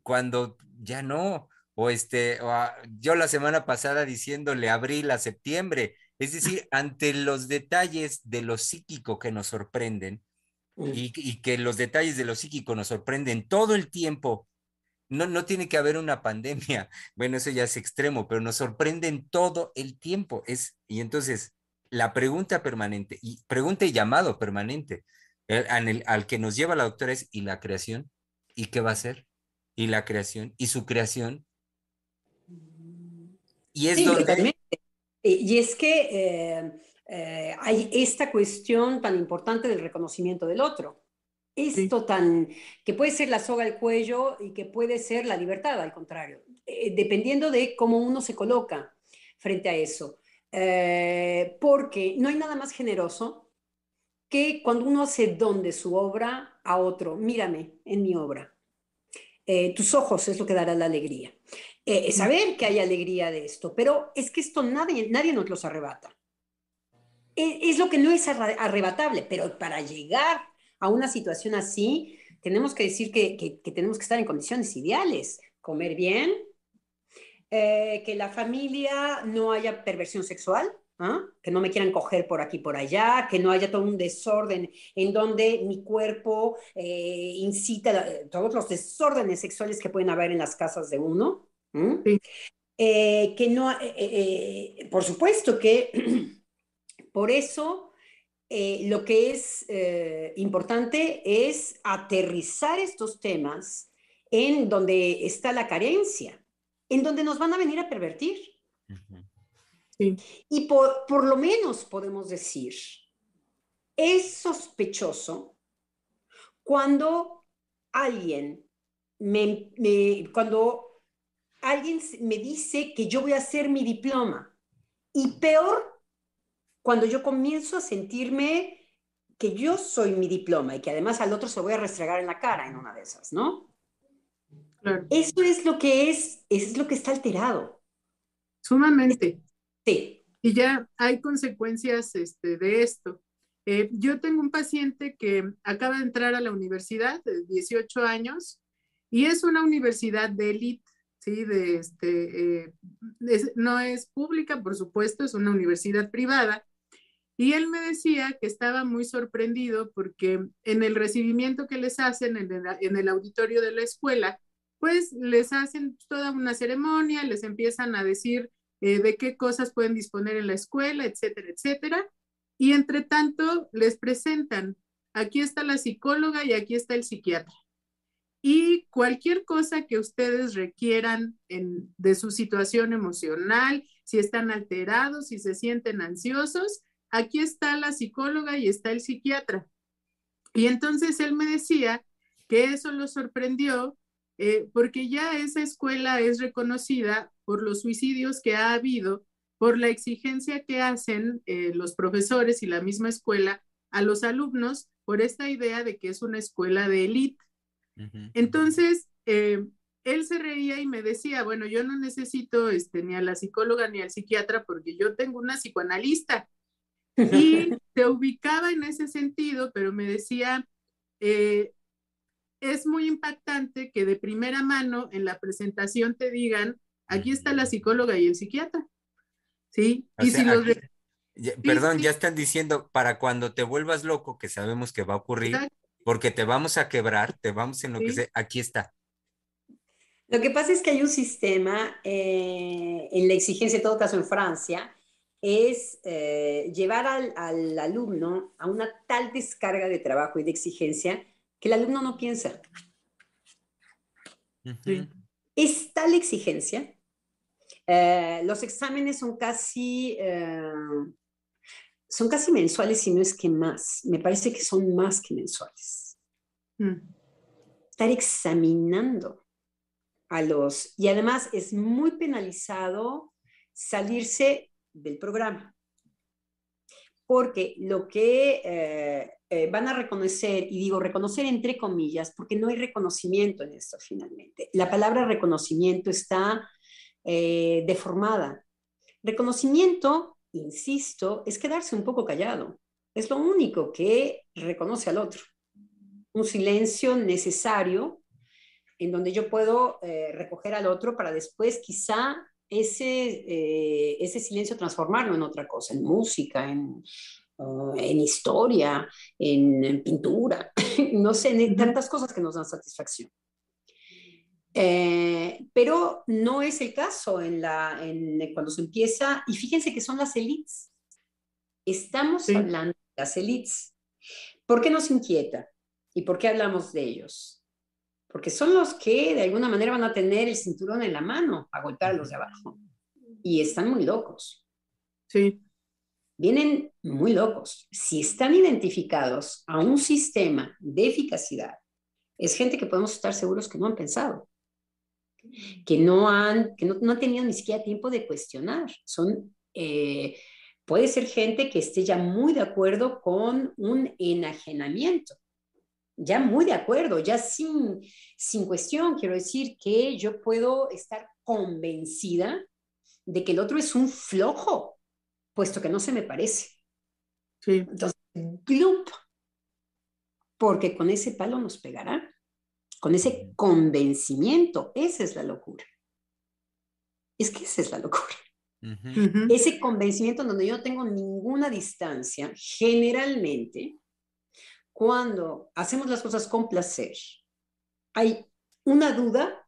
S2: cuando ya no, o este, o a, yo la semana pasada diciéndole abril a septiembre, es decir, ante los detalles de lo psíquico que nos sorprenden y, y, que los detalles de lo psíquico nos sorprenden todo el tiempo, no, no tiene que haber una pandemia, bueno, eso ya es extremo, pero nos sorprenden todo el tiempo, es, y entonces la pregunta permanente, y pregunta y llamado permanente, el, al, al que nos lleva la doctora es, ¿y la creación? ¿Y qué va a hacer? ¿Y la creación? ¿Y su creación?
S3: Y es sí, donde... Totalmente. Y es que eh, eh, hay esta cuestión tan importante del reconocimiento del otro. Esto sí. tan que puede ser la soga al cuello y que puede ser la libertad, al contrario, eh, dependiendo de cómo uno se coloca frente a eso. Porque no hay nada más generoso que cuando uno hace don de su obra a otro. Mírame en mi obra. Tus ojos es lo que dará la alegría. Eh, saber que hay alegría de esto, pero es que esto nadie, nadie nos los arrebata. e, es, lo que no es arrebatable, pero para llegar a una situación así, tenemos que decir que, que, tenemos que estar en condiciones ideales, comer bien, eh, que la familia no haya perversión sexual, ¿ah? que no me quieran coger por aquí por allá, que no haya todo un desorden en donde mi cuerpo eh, incita todos los desórdenes sexuales que pueden haber en las casas de uno. Eh, que no, por supuesto que por eso lo que es importante es aterrizar estos temas en donde está la carencia en donde nos van a venir a pervertir. Y por, lo menos podemos decir, es sospechoso cuando alguien me, cuando alguien me dice que yo voy a hacer mi diploma. Y peor, cuando yo comienzo a sentirme que yo soy mi diploma y que además al otro se voy a restregar en la cara en una de esas, ¿no? Eso es lo que es, es lo que está alterado.
S4: Sumamente.
S3: Sí.
S4: Y ya hay consecuencias este, de esto. Eh, yo tengo un paciente que acaba de entrar a la universidad de 18 años y es una universidad de élite, este, eh, no es pública, por supuesto, es una universidad privada. Y él me decía que estaba muy sorprendido porque en el recibimiento que les hacen en en el auditorio de la escuela, pues les hacen toda una ceremonia, les empiezan a decir eh, de qué cosas pueden disponer en la escuela, etcétera, etcétera. Y entre tanto les presentan, aquí está la psicóloga y aquí está el psiquiatra. Y cualquier cosa que ustedes requieran de su situación emocional, si están alterados, si se sienten ansiosos, aquí está la psicóloga y está el psiquiatra. Y entonces él me decía que eso lo sorprendió eh, porque ya esa escuela es reconocida por los suicidios que ha habido, por la exigencia que hacen eh, los profesores y la misma escuela a los alumnos por esta idea de que es una escuela de élite. Entonces, eh, él se reía y me decía, bueno, yo no necesito este, ni a la psicóloga ni al psiquiatra porque yo tengo una psicoanalista. Y se ubicaba en ese sentido, pero me decía, es muy impactante que de primera mano en la presentación te digan, aquí está la psicóloga y el psiquiatra. ¿Sí? y si los
S2: perdón, ya están diciendo, para cuando te vuelvas loco, que sabemos que va a ocurrir, porque te vamos a quebrar, te vamos en lo que sea, aquí está.
S3: Lo que pasa es que hay un sistema eh, en la exigencia, en todo caso en Francia, es eh, llevar al, al, alumno a una tal descarga de trabajo y de exigencia que el alumno no piensa. Es tal exigencia. Eh, los exámenes son casi, son casi mensuales, si no es que más. Me parece que son más que mensuales. Mm. Estar examinando a los... Y además es muy penalizado salirse del programa. Porque lo que eh, eh, van a reconocer, y digo reconocer entre comillas, porque no hay reconocimiento en esto finalmente. La palabra reconocimiento está eh, deformada. Reconocimiento, insisto, es quedarse un poco callado. Es lo único que reconoce al otro. Un silencio necesario en donde yo puedo eh, recoger al otro para después quizá ese, ese silencio transformarlo en otra cosa, en música, en, en historia, en, pintura, no sé, en tantas cosas que nos dan satisfacción. Eh, pero no es el caso en la, en, cuando se empieza, y fíjense que son las elites. Estamos hablando de las elites. ¿Por qué nos inquieta? ¿Y por qué hablamos de ellos? Porque son los que de alguna manera van a tener el cinturón en la mano a golpear a los de abajo. Y están muy locos.
S4: Sí
S3: vienen muy locos. Si están identificados a un sistema de eficacidad, es gente que podemos estar seguros que no han pensado, que no han, que no, han tenido ni siquiera tiempo de cuestionar. Son, eh, puede ser gente que esté ya muy de acuerdo con un enajenamiento, ya muy de acuerdo, ya sin, sin cuestión. Quiero decir que yo puedo estar convencida de que el otro es un flojo, puesto que no se me parece.
S4: Sí.
S3: Entonces, glup, porque con ese palo nos pegará, con ese convencimiento, esa es la locura. Es que esa es la locura. Ese convencimiento en donde yo no tengo ninguna distancia, generalmente, cuando hacemos las cosas con placer, hay una duda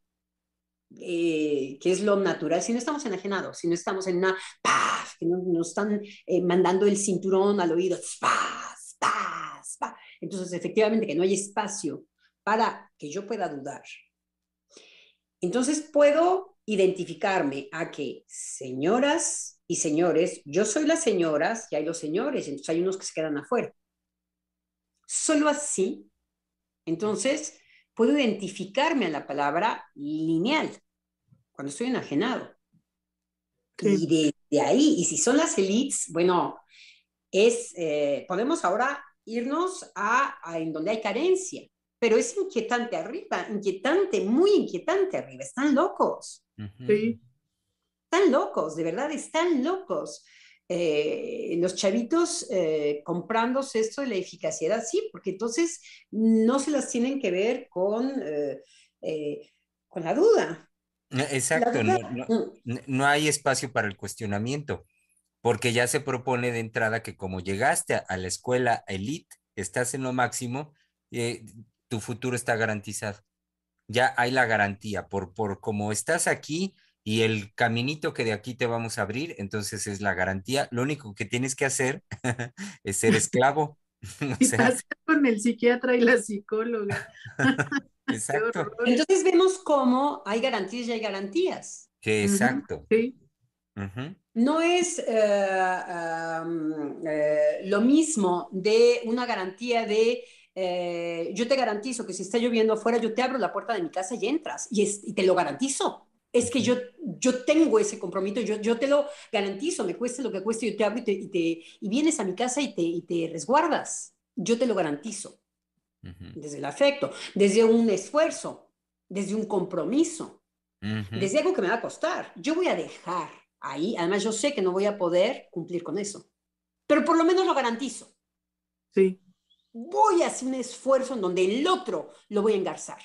S3: eh, que es lo natural, si no estamos enajenados, si no estamos en una que no- nos están eh, mandando el cinturón al oído, paz, paz, paz. Entonces, efectivamente, que no hay espacio para que yo pueda dudar. Entonces, puedo identificarme a que, señoras y señores, yo soy las señoras y hay los señores, entonces hay unos que se quedan afuera. Solo así, entonces, puedo identificarme a la palabra lineal cuando estoy enajenado.
S4: Sí.
S3: Y de, ahí, y si son las elites, bueno, es, eh, podemos ahora irnos a, a en donde hay carencia, pero es inquietante arriba, inquietante, muy inquietante arriba, están locos.
S4: Sí.
S3: están locos, de verdad, están locos. Eh, los chavitos eh, comprándose esto de la eficacia, sí, porque entonces no se las tienen que ver con, eh, eh, con la duda.
S2: Exacto,
S3: La
S2: no,
S3: duda-
S2: no-
S3: Mm,
S2: no hay espacio para el cuestionamiento, porque ya se propone de entrada que como llegaste a, a la escuela elite, estás en lo máximo, eh, tu futuro está garantizado. Ya hay la garantía, por, por como estás aquí y el caminito que de aquí te vamos a abrir, entonces es la garantía. Lo único que tienes que hacer es ser esclavo. O
S4: Y
S2: sea,
S4: pasa con el psiquiatra y la psicóloga.
S2: Exacto.
S3: Entonces vemos cómo hay garantías y hay garantías.
S2: que exacto.
S4: Sí.
S3: No es eh, eh, lo mismo de una garantía de eh, yo te garantizo que si está lloviendo afuera, yo te abro la puerta de mi casa y entras, y, es- y te lo garantizo. Es que yo, yo tengo ese compromiso, yo, yo te lo garantizo, me cueste lo que cueste, yo te abro y, te, y, te- y vienes a mi casa y te, y te resguardas. Yo te lo garantizo, desde el afecto, desde un esfuerzo, desde un compromiso desde algo que me va a costar. Yo voy a dejar ahí, además yo sé que no voy a poder cumplir con eso, pero por lo menos lo garantizo.
S4: Sí.
S3: Voy a hacer un esfuerzo en donde el otro lo voy a engarzar.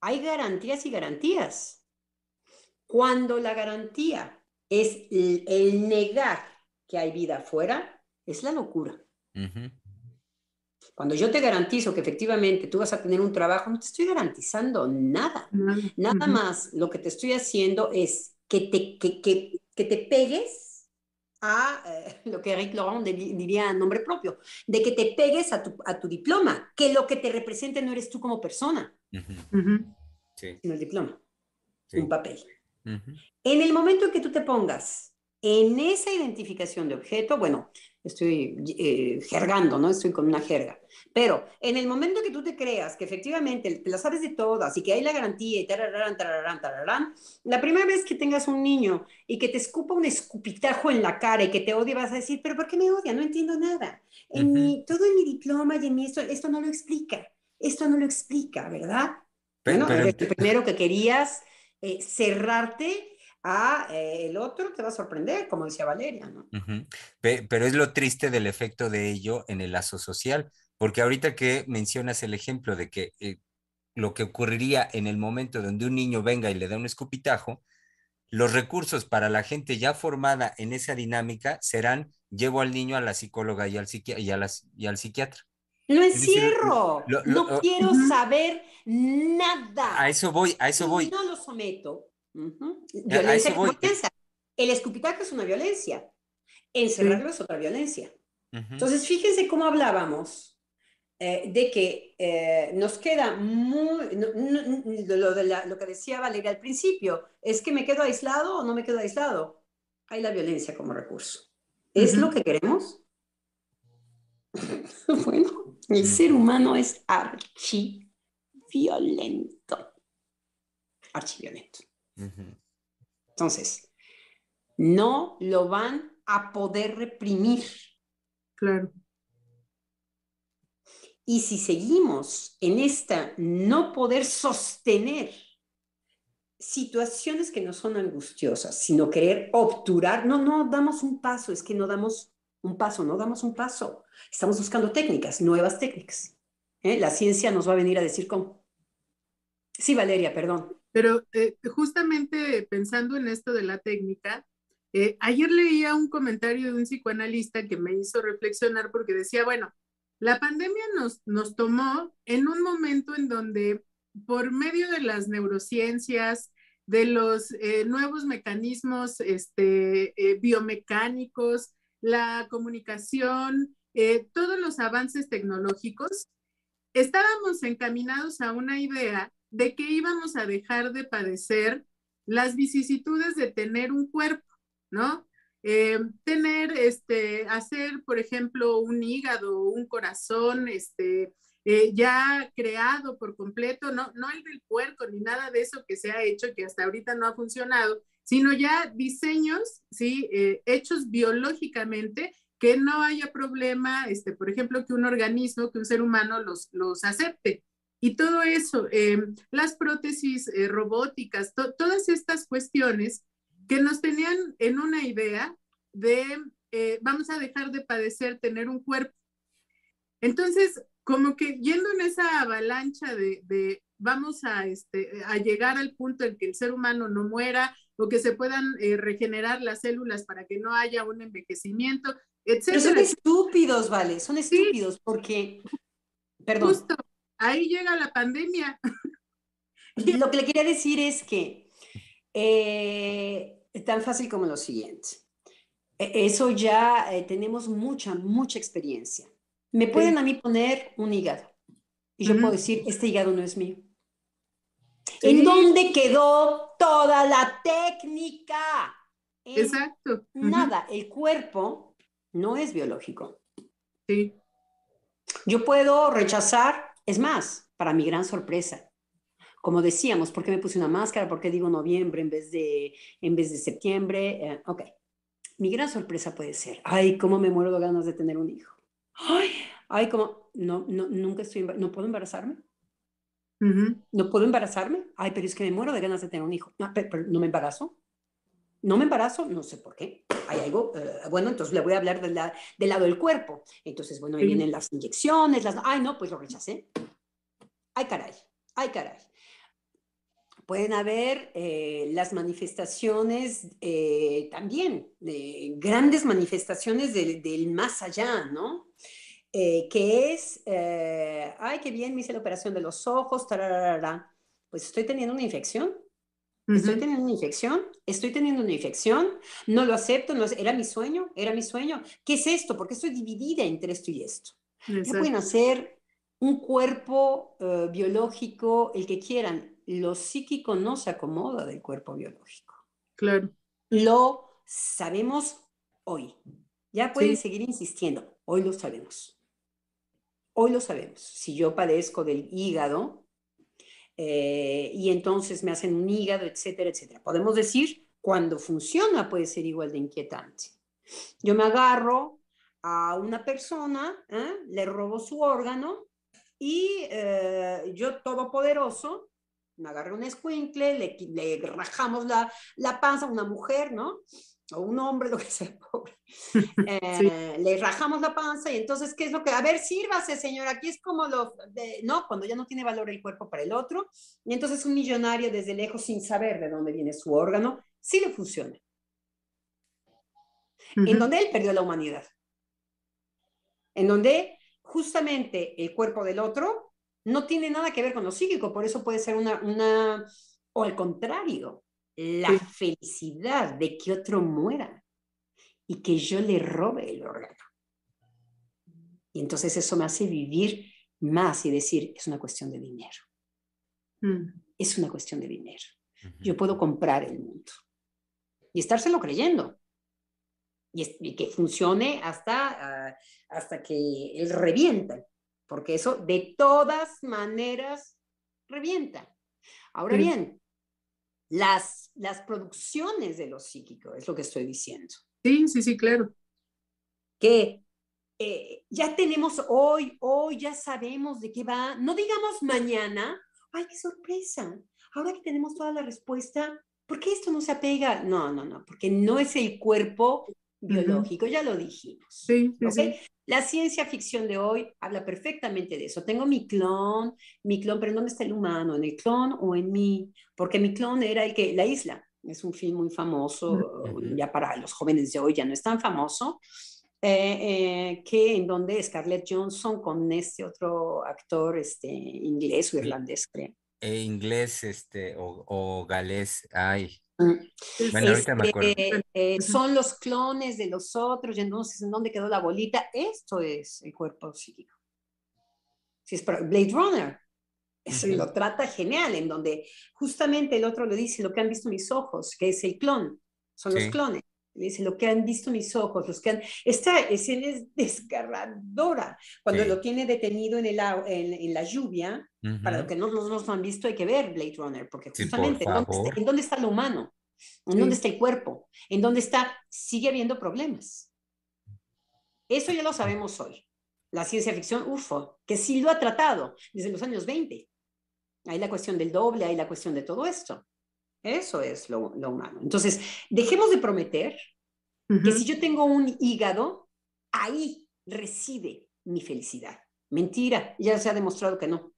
S3: Hay garantías y garantías. Cuando la garantía es el, el negar que hay vida afuera, es la locura. Cuando yo te garantizo que efectivamente tú vas a tener un trabajo, no te estoy garantizando nada.
S4: Nada.
S3: Más lo que te estoy haciendo es que te, que, que, que te pegues a eh, lo que Eric Laurent di- diría a nombre propio, de que te pegues a tu, a tu diploma, que lo que te represente no eres tú como persona.
S2: Sí,
S3: sino el diploma,
S2: sí.
S3: un papel. En el momento en que tú te pongas en esa identificación de objeto, bueno, estoy eh, jergando, ¿no? Estoy con una jerga. Pero en el momento que tú te creas que efectivamente te la sabes de todas y que hay la garantía y tararán, tararán, tararán, la primera vez que tengas un niño y que te escupa un escupitajo en la cara y que te odie, vas a decir, pero ¿por qué me odia? No entiendo nada. En
S2: Ujú.
S3: mi, todo en mi diploma y en mi esto, esto no lo explica. Esto no lo explica, ¿verdad?
S2: Pe-
S3: Bueno,
S2: pero
S3: el primero que querías eh, cerrarte a eh, el otro, te va a sorprender, como decía Valeria, ¿no?
S2: Pe- Pero es lo triste del efecto de ello en el lazo social, porque ahorita que mencionas el ejemplo de que eh, lo que ocurriría en el momento donde un niño venga y le da un escupitajo, los recursos para la gente ya formada en esa dinámica serán llevo al niño a la psicóloga y al, psiqui- y a las- y al psiquiatra.
S3: Lo encierro,
S2: lo-
S3: no
S2: lo-
S3: quiero saber nada.
S2: A eso voy, a eso
S3: Y
S2: voy.
S3: no lo someto.
S2: A- a
S3: Violencia como. El escupitajo es una violencia. Encerrarlo es otra violencia. Entonces, fíjense cómo hablábamos eh, de que eh, nos queda muy. no- no- no- lo, de la- lo que decía Valeria al principio, es que me quedo aislado o no me quedo aislado. Hay la violencia como recurso. ¿Es lo que queremos? bueno, el ser humano es archiviolento. Archiviolento. Entonces, no lo van a poder reprimir.
S4: Claro.
S3: Y si seguimos en esta no poder sostener situaciones que no son angustiosas, sino querer obturar, no, no damos un paso, es que no damos un paso, no damos un paso. Estamos buscando técnicas, nuevas técnicas. ¿eh? La ciencia nos va a venir a decir cómo. Sí, Valeria, perdón.
S4: Pero eh, justamente pensando en esto de la técnica, eh, ayer leía un comentario de un psicoanalista que me hizo reflexionar porque decía, bueno, la pandemia nos, nos tomó en un momento en donde por medio de las neurociencias, de los nuevos mecanismos este, biomecánicos, la comunicación, eh, todos los avances tecnológicos, estábamos encaminados a una idea de que íbamos a dejar de padecer las vicisitudes de tener un cuerpo, ¿no? Eh, tener, este, hacer, por ejemplo, un hígado, un corazón, este, eh, ya creado por completo, no, no el del puerco ni nada de eso que se ha hecho, que hasta ahorita no ha funcionado, sino ya diseños, ¿sí? Eh, hechos biológicamente, que no haya problema, este, por ejemplo, que un organismo, que un ser humano los, los acepte. Y todo eso, eh, las prótesis eh, robóticas, todas estas cuestiones que nos tenían en una idea de vamos a dejar de padecer tener un cuerpo. Entonces, como que yendo en esa avalancha de, de vamos a, este, a llegar al punto en que el ser humano no muera, o que se puedan eh, regenerar las células para que no haya un envejecimiento, etc. Pero
S3: son estúpidos, vale, son estúpidos porque, perdón. Justo,
S4: ahí llega la pandemia.
S3: Lo que le quería decir es que eh, es tan fácil como lo siguiente. E, eso ya eh, tenemos mucha, mucha experiencia. Me pueden a mí poner un hígado y yo puedo decir, este hígado no es mío. ¿En dónde quedó toda la técnica?
S4: Exacto.
S3: Nada, el cuerpo no es biológico.
S4: Sí.
S3: Yo puedo rechazar, es más, para mi gran sorpresa, como decíamos, ¿por qué me puse una máscara? ¿Por qué digo noviembre en vez de, en vez de septiembre? Eh, ok. Mi gran sorpresa puede ser, ay, cómo me muero de ganas de tener un hijo. Ay, ay, cómo, no, no, nunca estoy, no puedo embarazarme. ¿No puedo embarazarme? Ay, pero es que me muero de ganas de tener un hijo. No, pero, no me embarazo. No me embarazo, no sé por qué. Hay algo, eh, bueno, entonces le voy a hablar del lado del cuerpo. Entonces, bueno, ahí vienen las inyecciones, las... Ay, no, pues lo rechacé. Ay, caray, ay, caray. Pueden haber eh, las manifestaciones eh, también, grandes manifestaciones del, del más allá, ¿no? Que es, ay, qué bien, me hice la operación de los ojos, tararara. pues estoy teniendo una infección. Estoy teniendo una infección, estoy teniendo una infección, no lo acepto, no, era mi sueño, era mi sueño. ¿Qué es esto? Porque estoy dividida entre esto y esto. Ya pueden hacer un cuerpo eh, biológico, el que quieran. Lo psíquico no se acomoda del cuerpo biológico.
S4: Claro.
S3: Lo sabemos hoy. Ya pueden seguir insistiendo, hoy lo sabemos. Hoy lo sabemos. Si yo padezco del hígado eh, y entonces me hacen un hígado, etcétera, etcétera. Podemos decir, cuando funciona puede ser igual de inquietante. Yo me agarro a una persona, ¿eh? le robo su órgano y eh, yo todopoderoso, me agarro un escuincle, le, le rajamos la, la panza a una mujer, ¿no? O un hombre, lo que sea, pobre, eh, le rajamos la panza y entonces, ¿qué es lo que? A ver, sírvase, señor, aquí es como lo, de, ¿no? Cuando ya no tiene valor el cuerpo para el otro, y entonces un millonario desde lejos sin saber de dónde viene su órgano, sí le funciona. En donde él perdió la humanidad. En donde justamente el cuerpo del otro no tiene nada que ver con lo psíquico, por eso puede ser una, una o al contrario, la felicidad de que otro muera y que yo le robe el órgano. Y entonces eso me hace vivir más y decir, es una cuestión de dinero. Mm. Es una cuestión de dinero. Yo puedo comprar el mundo y estárselo creyendo. Y, que funcione hasta, ah, hasta que él revienta, porque eso de todas maneras revienta. Ahora bien, las, las producciones de lo psíquico, es lo que estoy diciendo.
S4: Sí, sí, sí, claro.
S3: Que eh, ya tenemos hoy, hoy ya sabemos de qué va, no digamos mañana, ay, qué sorpresa, ahora que tenemos toda la respuesta, ¿por qué esto no se apega? No, no, no, porque no es el cuerpo biológico, ya lo dijimos.
S4: Sí, sí, sí.
S3: La ciencia ficción de hoy habla perfectamente de eso. Tengo mi clon, mi clon, pero ¿en dónde está el humano? ¿En el clon o en mí? Porque mi clon era el que, La Isla, es un film muy famoso, ya para los jóvenes de hoy ya no es tan famoso, eh, eh, que en donde Scarlett Johnson con este otro actor este, inglés o irlandés, creo.
S2: E inglés este, o, o galés, ay. Bueno, ahorita me acuerdo.
S3: Este, eh, son los clones de los otros, y entonces, ¿en dónde quedó la bolita? Esto es el cuerpo psíquico. Si es Blade Runner, eso lo trata genial, en donde justamente el otro le dice lo que han visto mis ojos, que es el clon, son los clones. Le dice lo que han visto mis ojos, los que han... Esta escena es desgarradora. Cuando lo tiene detenido en, el, en, la lluvia, para los que no, los han visto, hay que ver Blade Runner, porque justamente, ¿en dónde está lo humano? ¿En dónde está el cuerpo? ¿En dónde está? Sigue habiendo problemas. Eso ya lo sabemos hoy. La ciencia ficción UFO, que sí lo ha tratado desde los años 20. Hay la cuestión del doble, hay la cuestión de todo esto. Eso es lo, humano. Entonces, dejemos de prometer que si yo tengo un hígado, ahí reside mi felicidad. Mentira, ya se ha demostrado que no.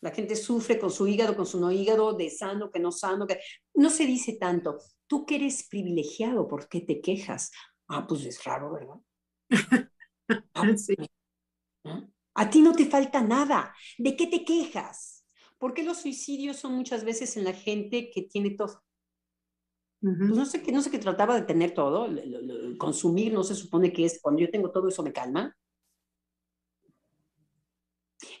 S3: La gente sufre con su hígado, con su no hígado, de sano, que no sano. Que... No se dice tanto, tú que eres privilegiado, ¿por qué te quejas? Ah, pues es raro, ¿verdad? Ah, sí. A ti no te falta nada. ¿De qué te quejas? ¿Por qué los suicidios son muchas veces en la gente que tiene todo? pues no sé qué no sé qué trataba de tener todo, consumir no se supone que es cuando yo tengo todo eso me calma.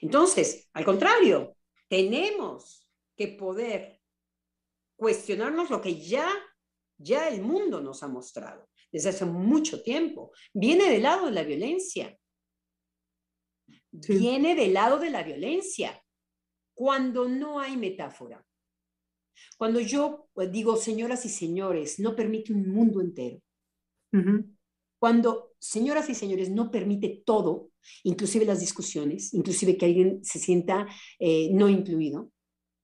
S3: Entonces, al contrario, tenemos que poder cuestionarnos lo que ya ya el mundo nos ha mostrado desde hace mucho tiempo. Viene del lado de la violencia. Viene del lado de la violencia cuando no hay metáfora. Cuando yo pues, digo, señoras y señores, no permite un mundo entero. Cuando, señoras y señores, no permite todo, inclusive las discusiones, inclusive que alguien se sienta eh, no incluido,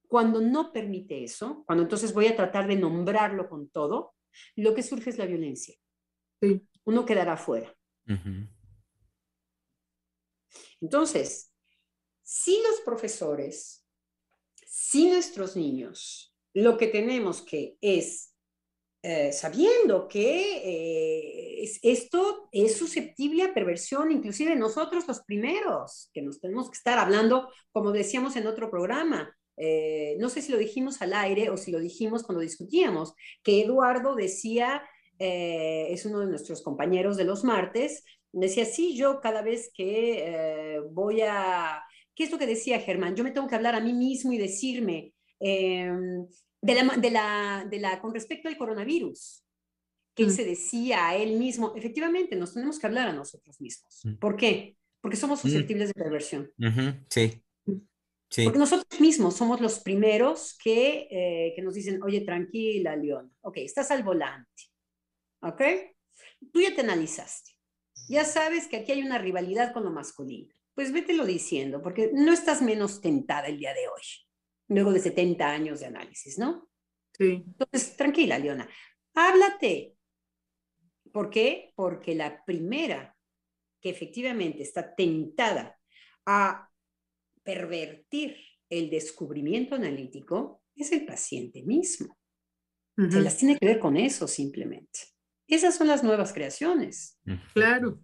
S3: cuando no permite eso, cuando entonces voy a tratar de nombrarlo con todo, lo que surge es la violencia. Uno quedará fuera. Entonces, si los profesores si nuestros niños lo que tenemos que es, eh, sabiendo que eh, esto es susceptible a perversión, inclusive nosotros los primeros, que nos tenemos que estar hablando, como decíamos en otro programa, eh, no sé si lo dijimos al aire o si lo dijimos cuando discutíamos, que Eduardo decía, es uno de nuestros compañeros de los martes, decía, sí, yo cada vez que voy a ¿Qué es lo que decía Germán? Yo me tengo que hablar a mí mismo y decirme em, de, la, de, la, de, la, con respecto al coronavirus, que él mm. se decía a él mismo, efectivamente, nos tenemos que hablar a nosotros mismos. Mm. ¿Por qué? Porque somos mm. susceptibles de perversión.
S2: Sí. Sí.
S3: Porque nosotros mismos somos los primeros que, eh, que nos dicen, oye, tranquila, León, ok, estás al volante, ¿ok? Tú ya te analizaste, ya sabes que aquí hay una rivalidad con lo masculino pues vételo diciendo, porque no estás menos tentada el día de hoy, luego de 70 años de análisis, ¿no?
S4: Sí.
S3: Entonces, tranquila, Leona, háblate. ¿Por qué? Porque la primera que efectivamente está tentada a pervertir el descubrimiento analítico es el paciente mismo. Se las tiene que ver con eso simplemente. Esas son las nuevas creaciones.
S4: Claro.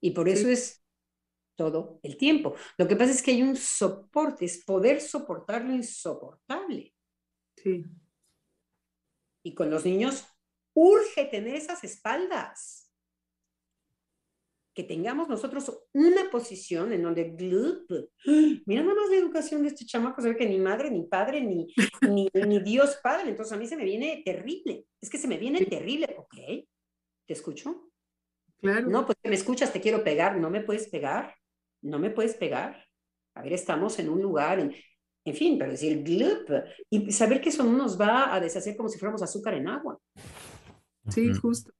S3: Y por eso es todo el tiempo. Lo que pasa es que hay un soporte, es poder soportar lo insoportable.
S4: Sí.
S3: Y con los niños urge tener esas espaldas. Que tengamos nosotros una posición en donde, mira nada más la educación de este chamaco, se ve que ni madre, ni padre, ni, ni, ni Dios padre. Entonces a mí se me viene terrible. Es que se me viene terrible. Ok, ¿te escucho?
S4: Claro.
S3: No, pues me escuchas, te quiero pegar, no me puedes pegar no me puedes pegar. A ver, estamos en un lugar, en, fin, pero decir glup y saber que eso no nos va a deshacer como si fuéramos azúcar en agua.
S4: Sí, justo.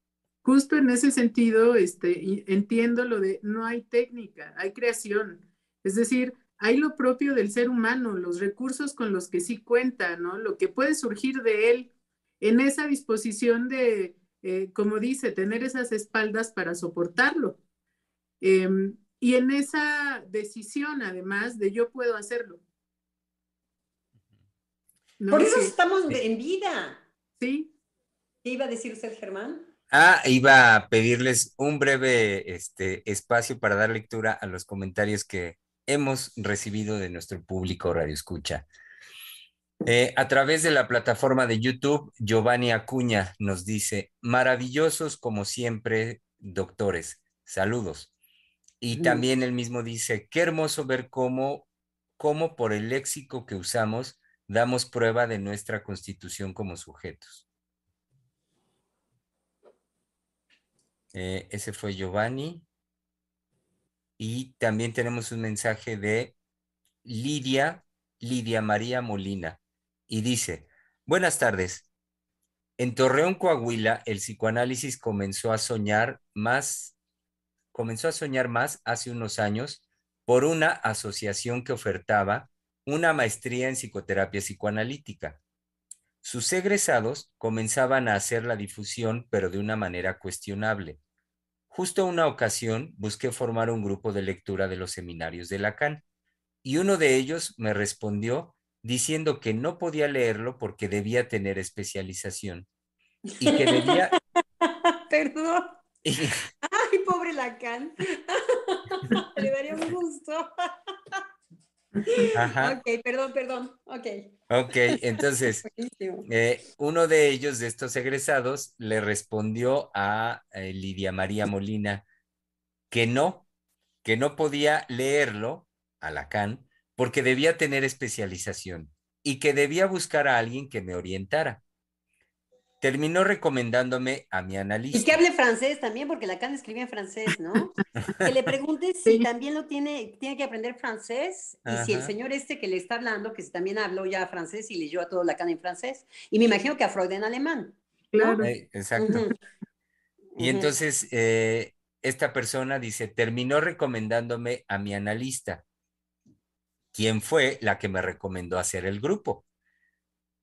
S4: Justo en ese sentido, este, entiendo lo de no hay técnica, hay creación. Es decir, hay lo propio del ser humano, los recursos con los que sí cuenta, ¿no? Lo que puede surgir de él en esa disposición de eh, como dice, tener esas espaldas para soportarlo. Em, y en esa decisión, además de yo puedo hacerlo.
S3: Por eso estamos en vida.
S4: Sí.
S3: ¿Qué iba a decir usted, Germán?
S2: Ah, iba a pedirles un breve este, espacio para dar lectura a los comentarios que hemos recibido de nuestro público Radio Escucha. Eh, a través de la plataforma de YouTube, Giovanni Acuña nos dice, maravillosos como siempre, doctores. Saludos. Y también él mismo dice, qué hermoso ver cómo, cómo por el léxico que usamos damos prueba de nuestra constitución como sujetos. Eh, ese fue Giovanni. Y también tenemos un mensaje de Lidia, Lidia María Molina. Y dice, buenas tardes. En Torreón, Coahuila, el psicoanálisis comenzó a soñar más, comenzó a soñar más hace unos años por una asociación que ofertaba una maestría en psicoterapia psicoanalítica. Sus egresados comenzaban a hacer la difusión, pero de una manera cuestionable. Justo una ocasión busqué formar un grupo de lectura de los seminarios de Lacan y uno de ellos me respondió diciendo que no podía leerlo porque debía tener especialización y que debía...
S3: Perdón. pobre Lacan. Le daría un gusto. Ok, perdón, perdón. Ok.
S2: Ok, entonces, eh, uno de ellos, de estos egresados, le respondió a eh, Lidia María Molina que no, que no podía leerlo a Lacan porque debía tener especialización y que debía buscar a alguien que me orientara terminó recomendándome a mi analista.
S3: Y que hable francés también, porque Lacan escribía en francés, ¿no? que le pregunte si también lo tiene, tiene que aprender francés, y si el señor este que le está hablando, que también habló ya francés y leyó a todo Lacan en francés, y me imagino que a Freud en alemán.
S2: Claro. Eh, exacto. Y entonces, eh, esta persona dice, terminó recomendándome a mi analista, quien fue la que me recomendó hacer el grupo.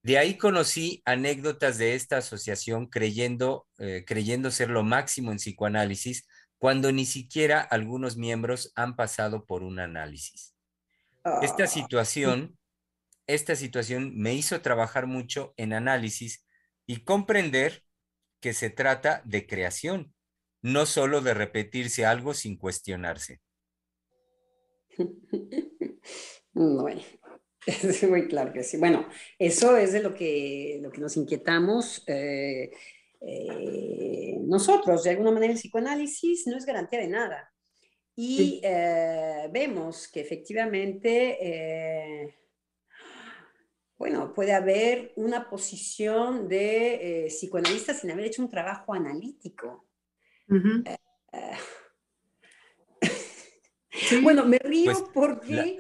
S2: De ahí conocí anécdotas de esta asociación creyendo, eh, creyendo ser lo máximo en psicoanálisis, cuando ni siquiera algunos miembros han pasado por un análisis. Esta ah. situación, esta situación me hizo trabajar mucho en análisis y comprender que se trata de creación, no solo de repetirse algo sin cuestionarse.
S3: Bueno, Es muy claro que sí. Bueno, eso es de lo que, lo que nos inquietamos eh, eh, nosotros. De alguna manera el psicoanálisis no es garantía de nada. Y eh, vemos que efectivamente, bueno, puede haber una posición de psicoanalista sin haber hecho un trabajo analítico. Bueno, me río pues, porque...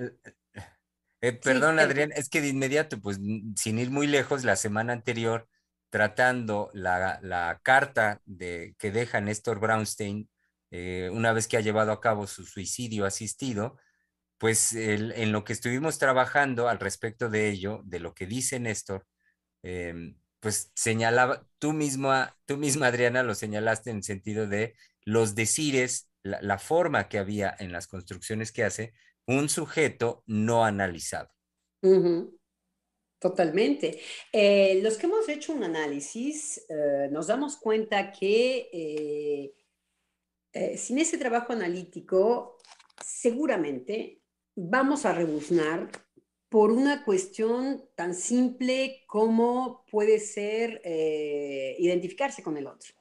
S2: Eh, perdón, Adrián, es que de inmediato, pues sin ir muy lejos, la semana anterior, tratando la, carta de, que deja Néstor Brownstein, eh, una vez que ha llevado a cabo su suicidio asistido, pues en lo que estuvimos trabajando al respecto de ello, de lo que dice Néstor, em, pues señalaba, tú misma, tú misma, Adriana, lo señalaste en el sentido de los decires, la forma que había en las construcciones que hace, un sujeto no analizado.
S3: Totalmente. Eh, los que hemos hecho un análisis eh, nos damos cuenta que eh, sin ese trabajo analítico, seguramente vamos a rebuznar por una cuestión tan simple como puede ser identificarse con el otro.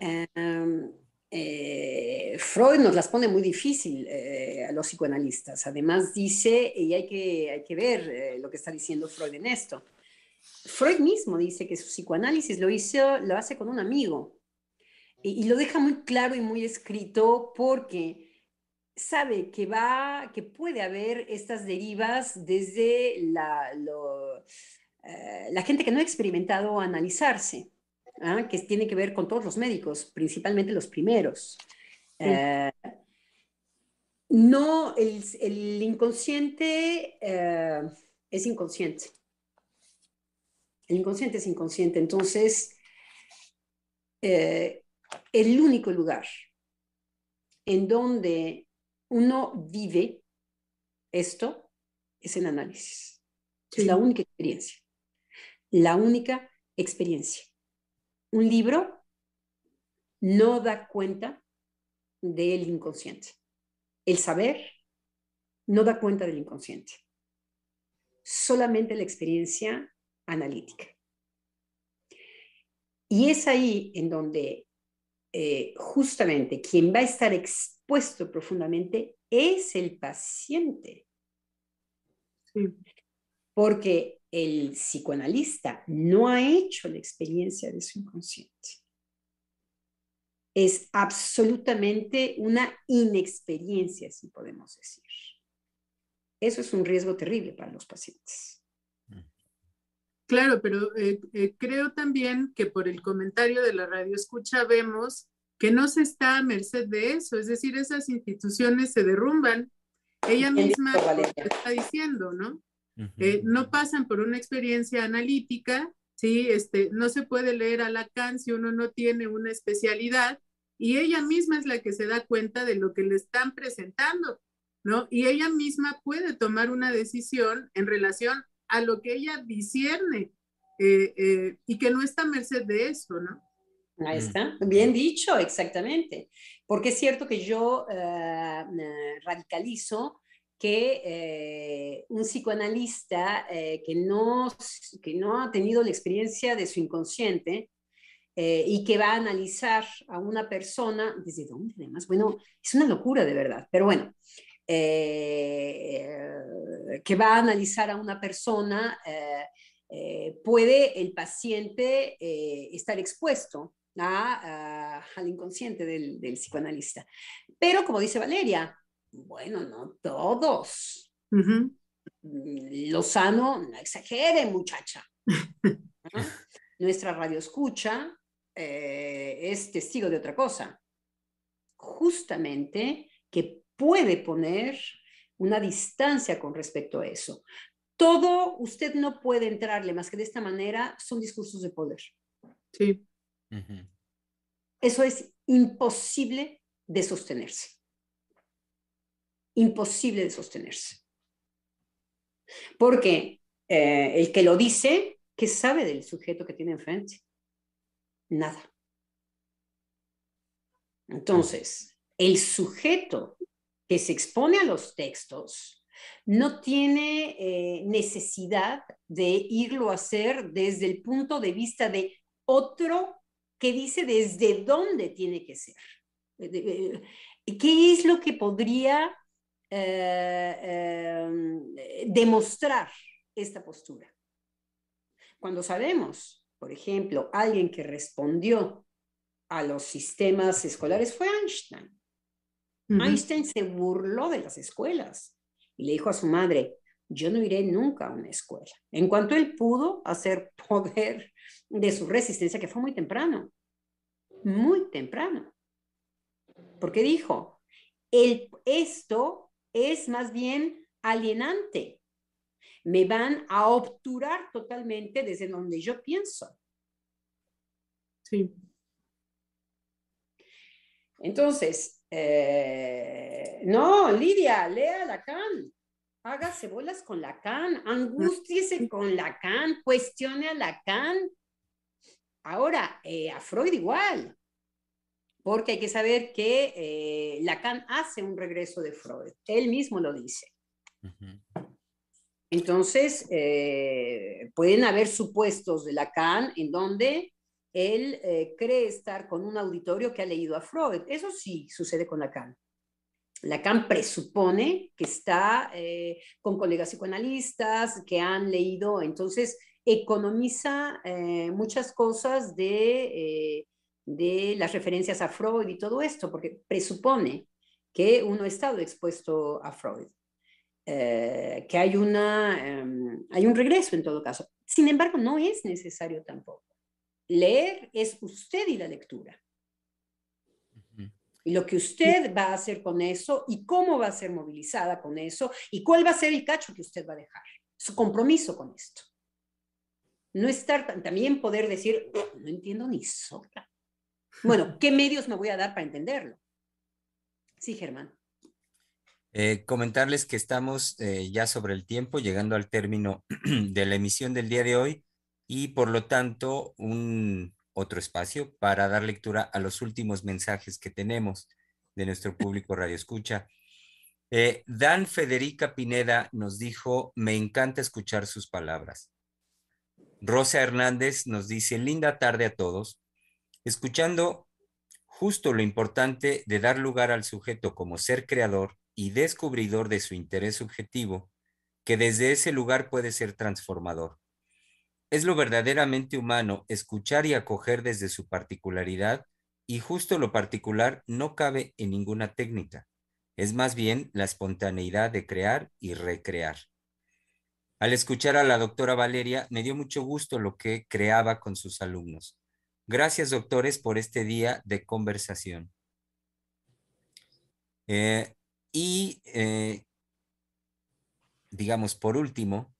S3: Em, eh, Freud nos las pone muy difícil eh, a los psicoanalistas. Además dice, y hay que, hay que ver eh, lo que está diciendo Freud en esto. Freud mismo dice que su psicoanálisis lo, hizo, lo hace con un amigo y, lo deja muy claro y muy escrito porque sabe que va, que puede haber estas derivas desde la, la gente que no ha experimentado analizarse. ¿Ah? que tiene que ver con todos los médicos, principalmente los primeros. Eh, no, el, inconsciente eh, es inconsciente. El inconsciente es inconsciente. Entonces, eh, el único lugar en donde uno vive esto es en análisis. Es la única experiencia. La única experiencia. Un libro no da cuenta del inconsciente. El saber no da cuenta del inconsciente. Solamente la experiencia analítica. Y es ahí en donde eh, justamente quien va a estar expuesto profundamente es el paciente. Porque el psicoanalista no ha hecho la experiencia de su inconsciente. Es absolutamente una inexperiencia, si podemos decir. Eso es un riesgo terrible para los pacientes.
S4: Claro, pero eh, eh, creo también que por el comentario de la radio escucha vemos que no se está a merced de eso, es decir, esas instituciones se derrumban. Ella misma está diciendo, ¿no? Eh, no pasan por una experiencia analítica, ¿sí? Este, no se puede leer a Lacan si uno no tiene una especialidad y ella misma es la que se da cuenta de lo que le están presentando, ¿no? Y ella misma puede tomar una decisión en relación a lo que ella discierne eh, eh, y que no está a merced de eso, ¿no?
S3: Ahí mm. está, bien dicho, exactamente. Porque es cierto que yo eh, radicalizo que un psicoanalista que, no, que no ha tenido la experiencia de su inconsciente y que va a analizar a una persona, ¿desde dónde además? Bueno, es una locura de verdad, pero bueno, eh, que va a analizar a una persona, eh, eh, puede el paciente estar expuesto al inconsciente del, del, Pero como dice Valeria, bueno, no todos. Lozano, no exagere, muchacha. Nuestra radio escucha es testigo de otra cosa. Justamente que puede poner una distancia con respecto a eso. Todo usted no puede entrarle más que de esta manera, son discursos de poder.
S4: Sí.
S3: Eso es imposible de sostenerse. Imposible de sostenerse. Porque eh, el que lo dice, ¿qué sabe del sujeto que tiene enfrente? Nada. Entonces, el sujeto que se expone a los textos no tiene eh, necesidad de irlo a hacer desde el punto de vista de otro que dice desde dónde tiene que ser. Eh, ¿Qué es lo que podría demostrar esta postura? Cuando sabemos, por ejemplo, alguien que respondió a los sistemas escolares fue Einstein. Einstein se burló de las escuelas y le dijo a su madre, yo no iré nunca a una escuela. En cuanto él pudo hacer poder de su resistencia, que fue muy temprano, muy temprano, porque dijo, el, esto es más bien alienante, me van a obturar totalmente desde donde yo pienso.
S4: Sí.
S3: Entonces, eh, no, Lidia, lea Lacan. Hágase bolas con Lacan, angústiese con Lacan, cuestione a Lacan. Ahora, eh, a Freud igual, porque hay que saber que eh, Lacan hace un regreso de Freud, él mismo lo dice. Entonces, pueden haber supuestos de Lacan en donde él eh, cree estar con un auditorio que ha leído a Freud. Eso sí sucede con Lacan. Lacan presupone que está eh, con colegas psicoanalistas que han leído, entonces economiza eh, muchas cosas de, de las referencias a Freud y todo esto, porque presupone que uno ha estado expuesto a Freud. que hay, una, em, hay un regreso en todo caso. Sin embargo, no es necesario tampoco. Leer es usted y la lectura. Y lo que usted va a hacer con eso y cómo va a ser movilizada con eso y cuál va a ser el cacho que usted va a dejar. Su compromiso con esto. No estar también poder decir, no entiendo ni sola. Bueno, ¿qué medios me voy a dar para entenderlo? Sí, Germán.
S2: Eh, comentarles que estamos eh, ya sobre el tiempo, llegando al término de la emisión del día de hoy y por lo tanto un otro espacio para dar lectura a los últimos mensajes que tenemos de nuestro público Radio Escucha. Eh, Dan Federica Pineda nos dijo, me encanta escuchar sus palabras. Rosa Hernández nos dice, linda tarde a todos. Escuchando justo lo importante de dar lugar al sujeto como ser creador y descubridor de su interés subjetivo, que desde ese lugar puede ser transformador. Es lo verdaderamente humano escuchar y acoger desde su particularidad y justo lo particular no cabe en ninguna técnica. Es más bien la espontaneidad de crear y recrear. Al escuchar a la doctora Valeria, me dio mucho gusto lo que creaba con sus alumnos. Gracias, doctores, por este día de conversación. Eh, y, eh, digamos, por último,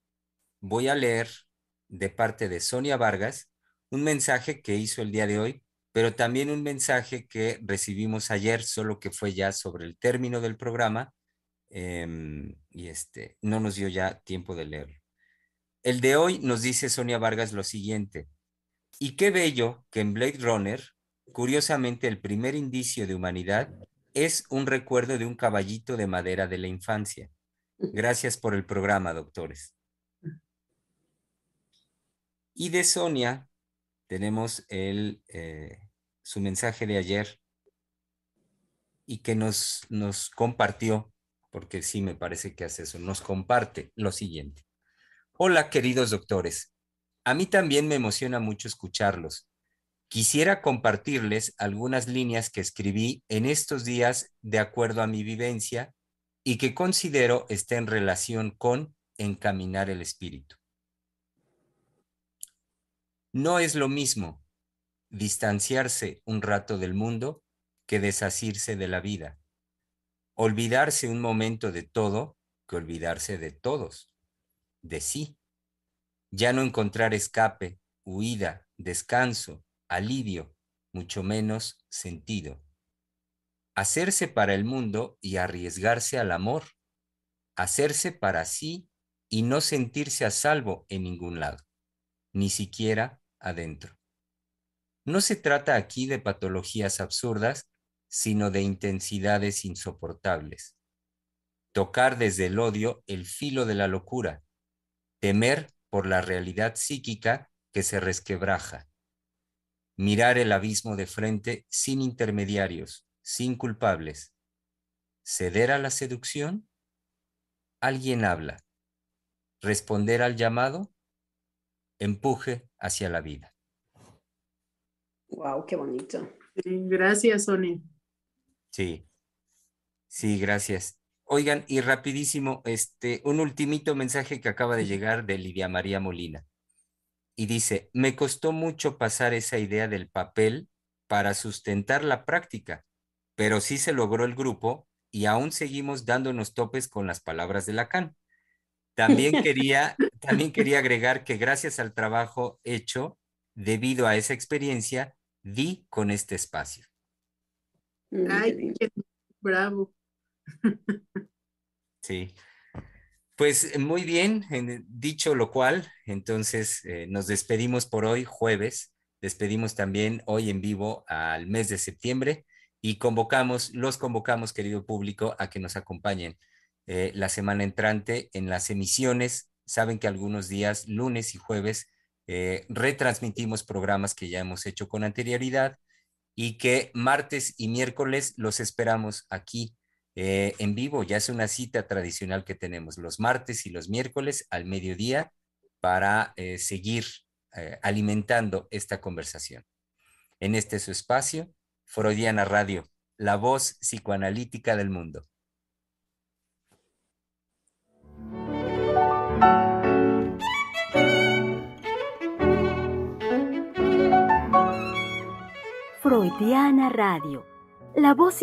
S2: voy a leer de parte de Sonia Vargas un mensaje que hizo el día de hoy, pero también un mensaje que recibimos ayer, solo que fue ya sobre el término del programa, em, y este, no nos dio ya tiempo de leerlo. El de hoy nos dice Sonia Vargas lo siguiente, y qué bello que en Blade Runner, curiosamente el primer indicio de humanidad es un recuerdo de un caballito de madera de la infancia. Gracias por el programa, doctores. Y de Sonia tenemos el, eh, su mensaje de ayer y que nos, nos compartió, porque sí me parece que hace eso, nos comparte lo siguiente. Hola, queridos doctores. A mí también me emociona mucho escucharlos Quisiera compartirles algunas líneas que escribí en estos días de acuerdo a mi vivencia y que considero está en relación con encaminar el espíritu. No es lo mismo distanciarse un rato del mundo que desasirse de la vida. Olvidarse un momento de todo que olvidarse de todos, de sí. Ya no encontrar escape, huida, descanso, alivio, mucho menos sentido. Hacerse para el mundo y arriesgarse al amor. Hacerse para sí y no sentirse a salvo en ningún lado, ni siquiera adentro. No se trata aquí de patologías absurdas, sino de intensidades insoportables. Tocar desde el odio el filo de la locura, temer por la realidad psíquica que se resquebraja, mirar el abismo de frente sin intermediarios, sin culpables, ceder a la seducción, alguien habla, responder al llamado, empuje hacia la vida.
S3: Wow, qué bonito.
S4: gracias, Sonia.
S2: Sí, sí, gracias. Oigan, y rapidísimo, este, un ultimito mensaje que acaba de llegar de Lidia María Molina y dice, me costó mucho pasar esa idea del papel para sustentar la práctica, pero sí se logró el grupo y aún seguimos dándonos topes con las palabras de Lacan. También quería, también quería agregar que gracias al trabajo hecho, debido a esa experiencia, di con este espacio.
S4: Ay, bravo.
S2: Sí. Pues muy bien, dicho lo cual, entonces eh, nos despedimos por hoy, jueves. Despedimos también hoy en vivo al mes de septiembre y convocamos, los convocamos, querido público, a que nos acompañen eh, la semana entrante en las emisiones. Saben que algunos días, lunes y jueves, eh, retransmitimos programas que ya hemos hecho con anterioridad y que martes y miércoles los esperamos aquí eh, en vivo. Ya es una cita tradicional que tenemos los martes y los miércoles al mediodía para eh, seguir eh, alimentando esta conversación. En este su espacio, Freudiana Radio, la voz psicoanalítica del mundo.
S1: Freudiana Radio, la voz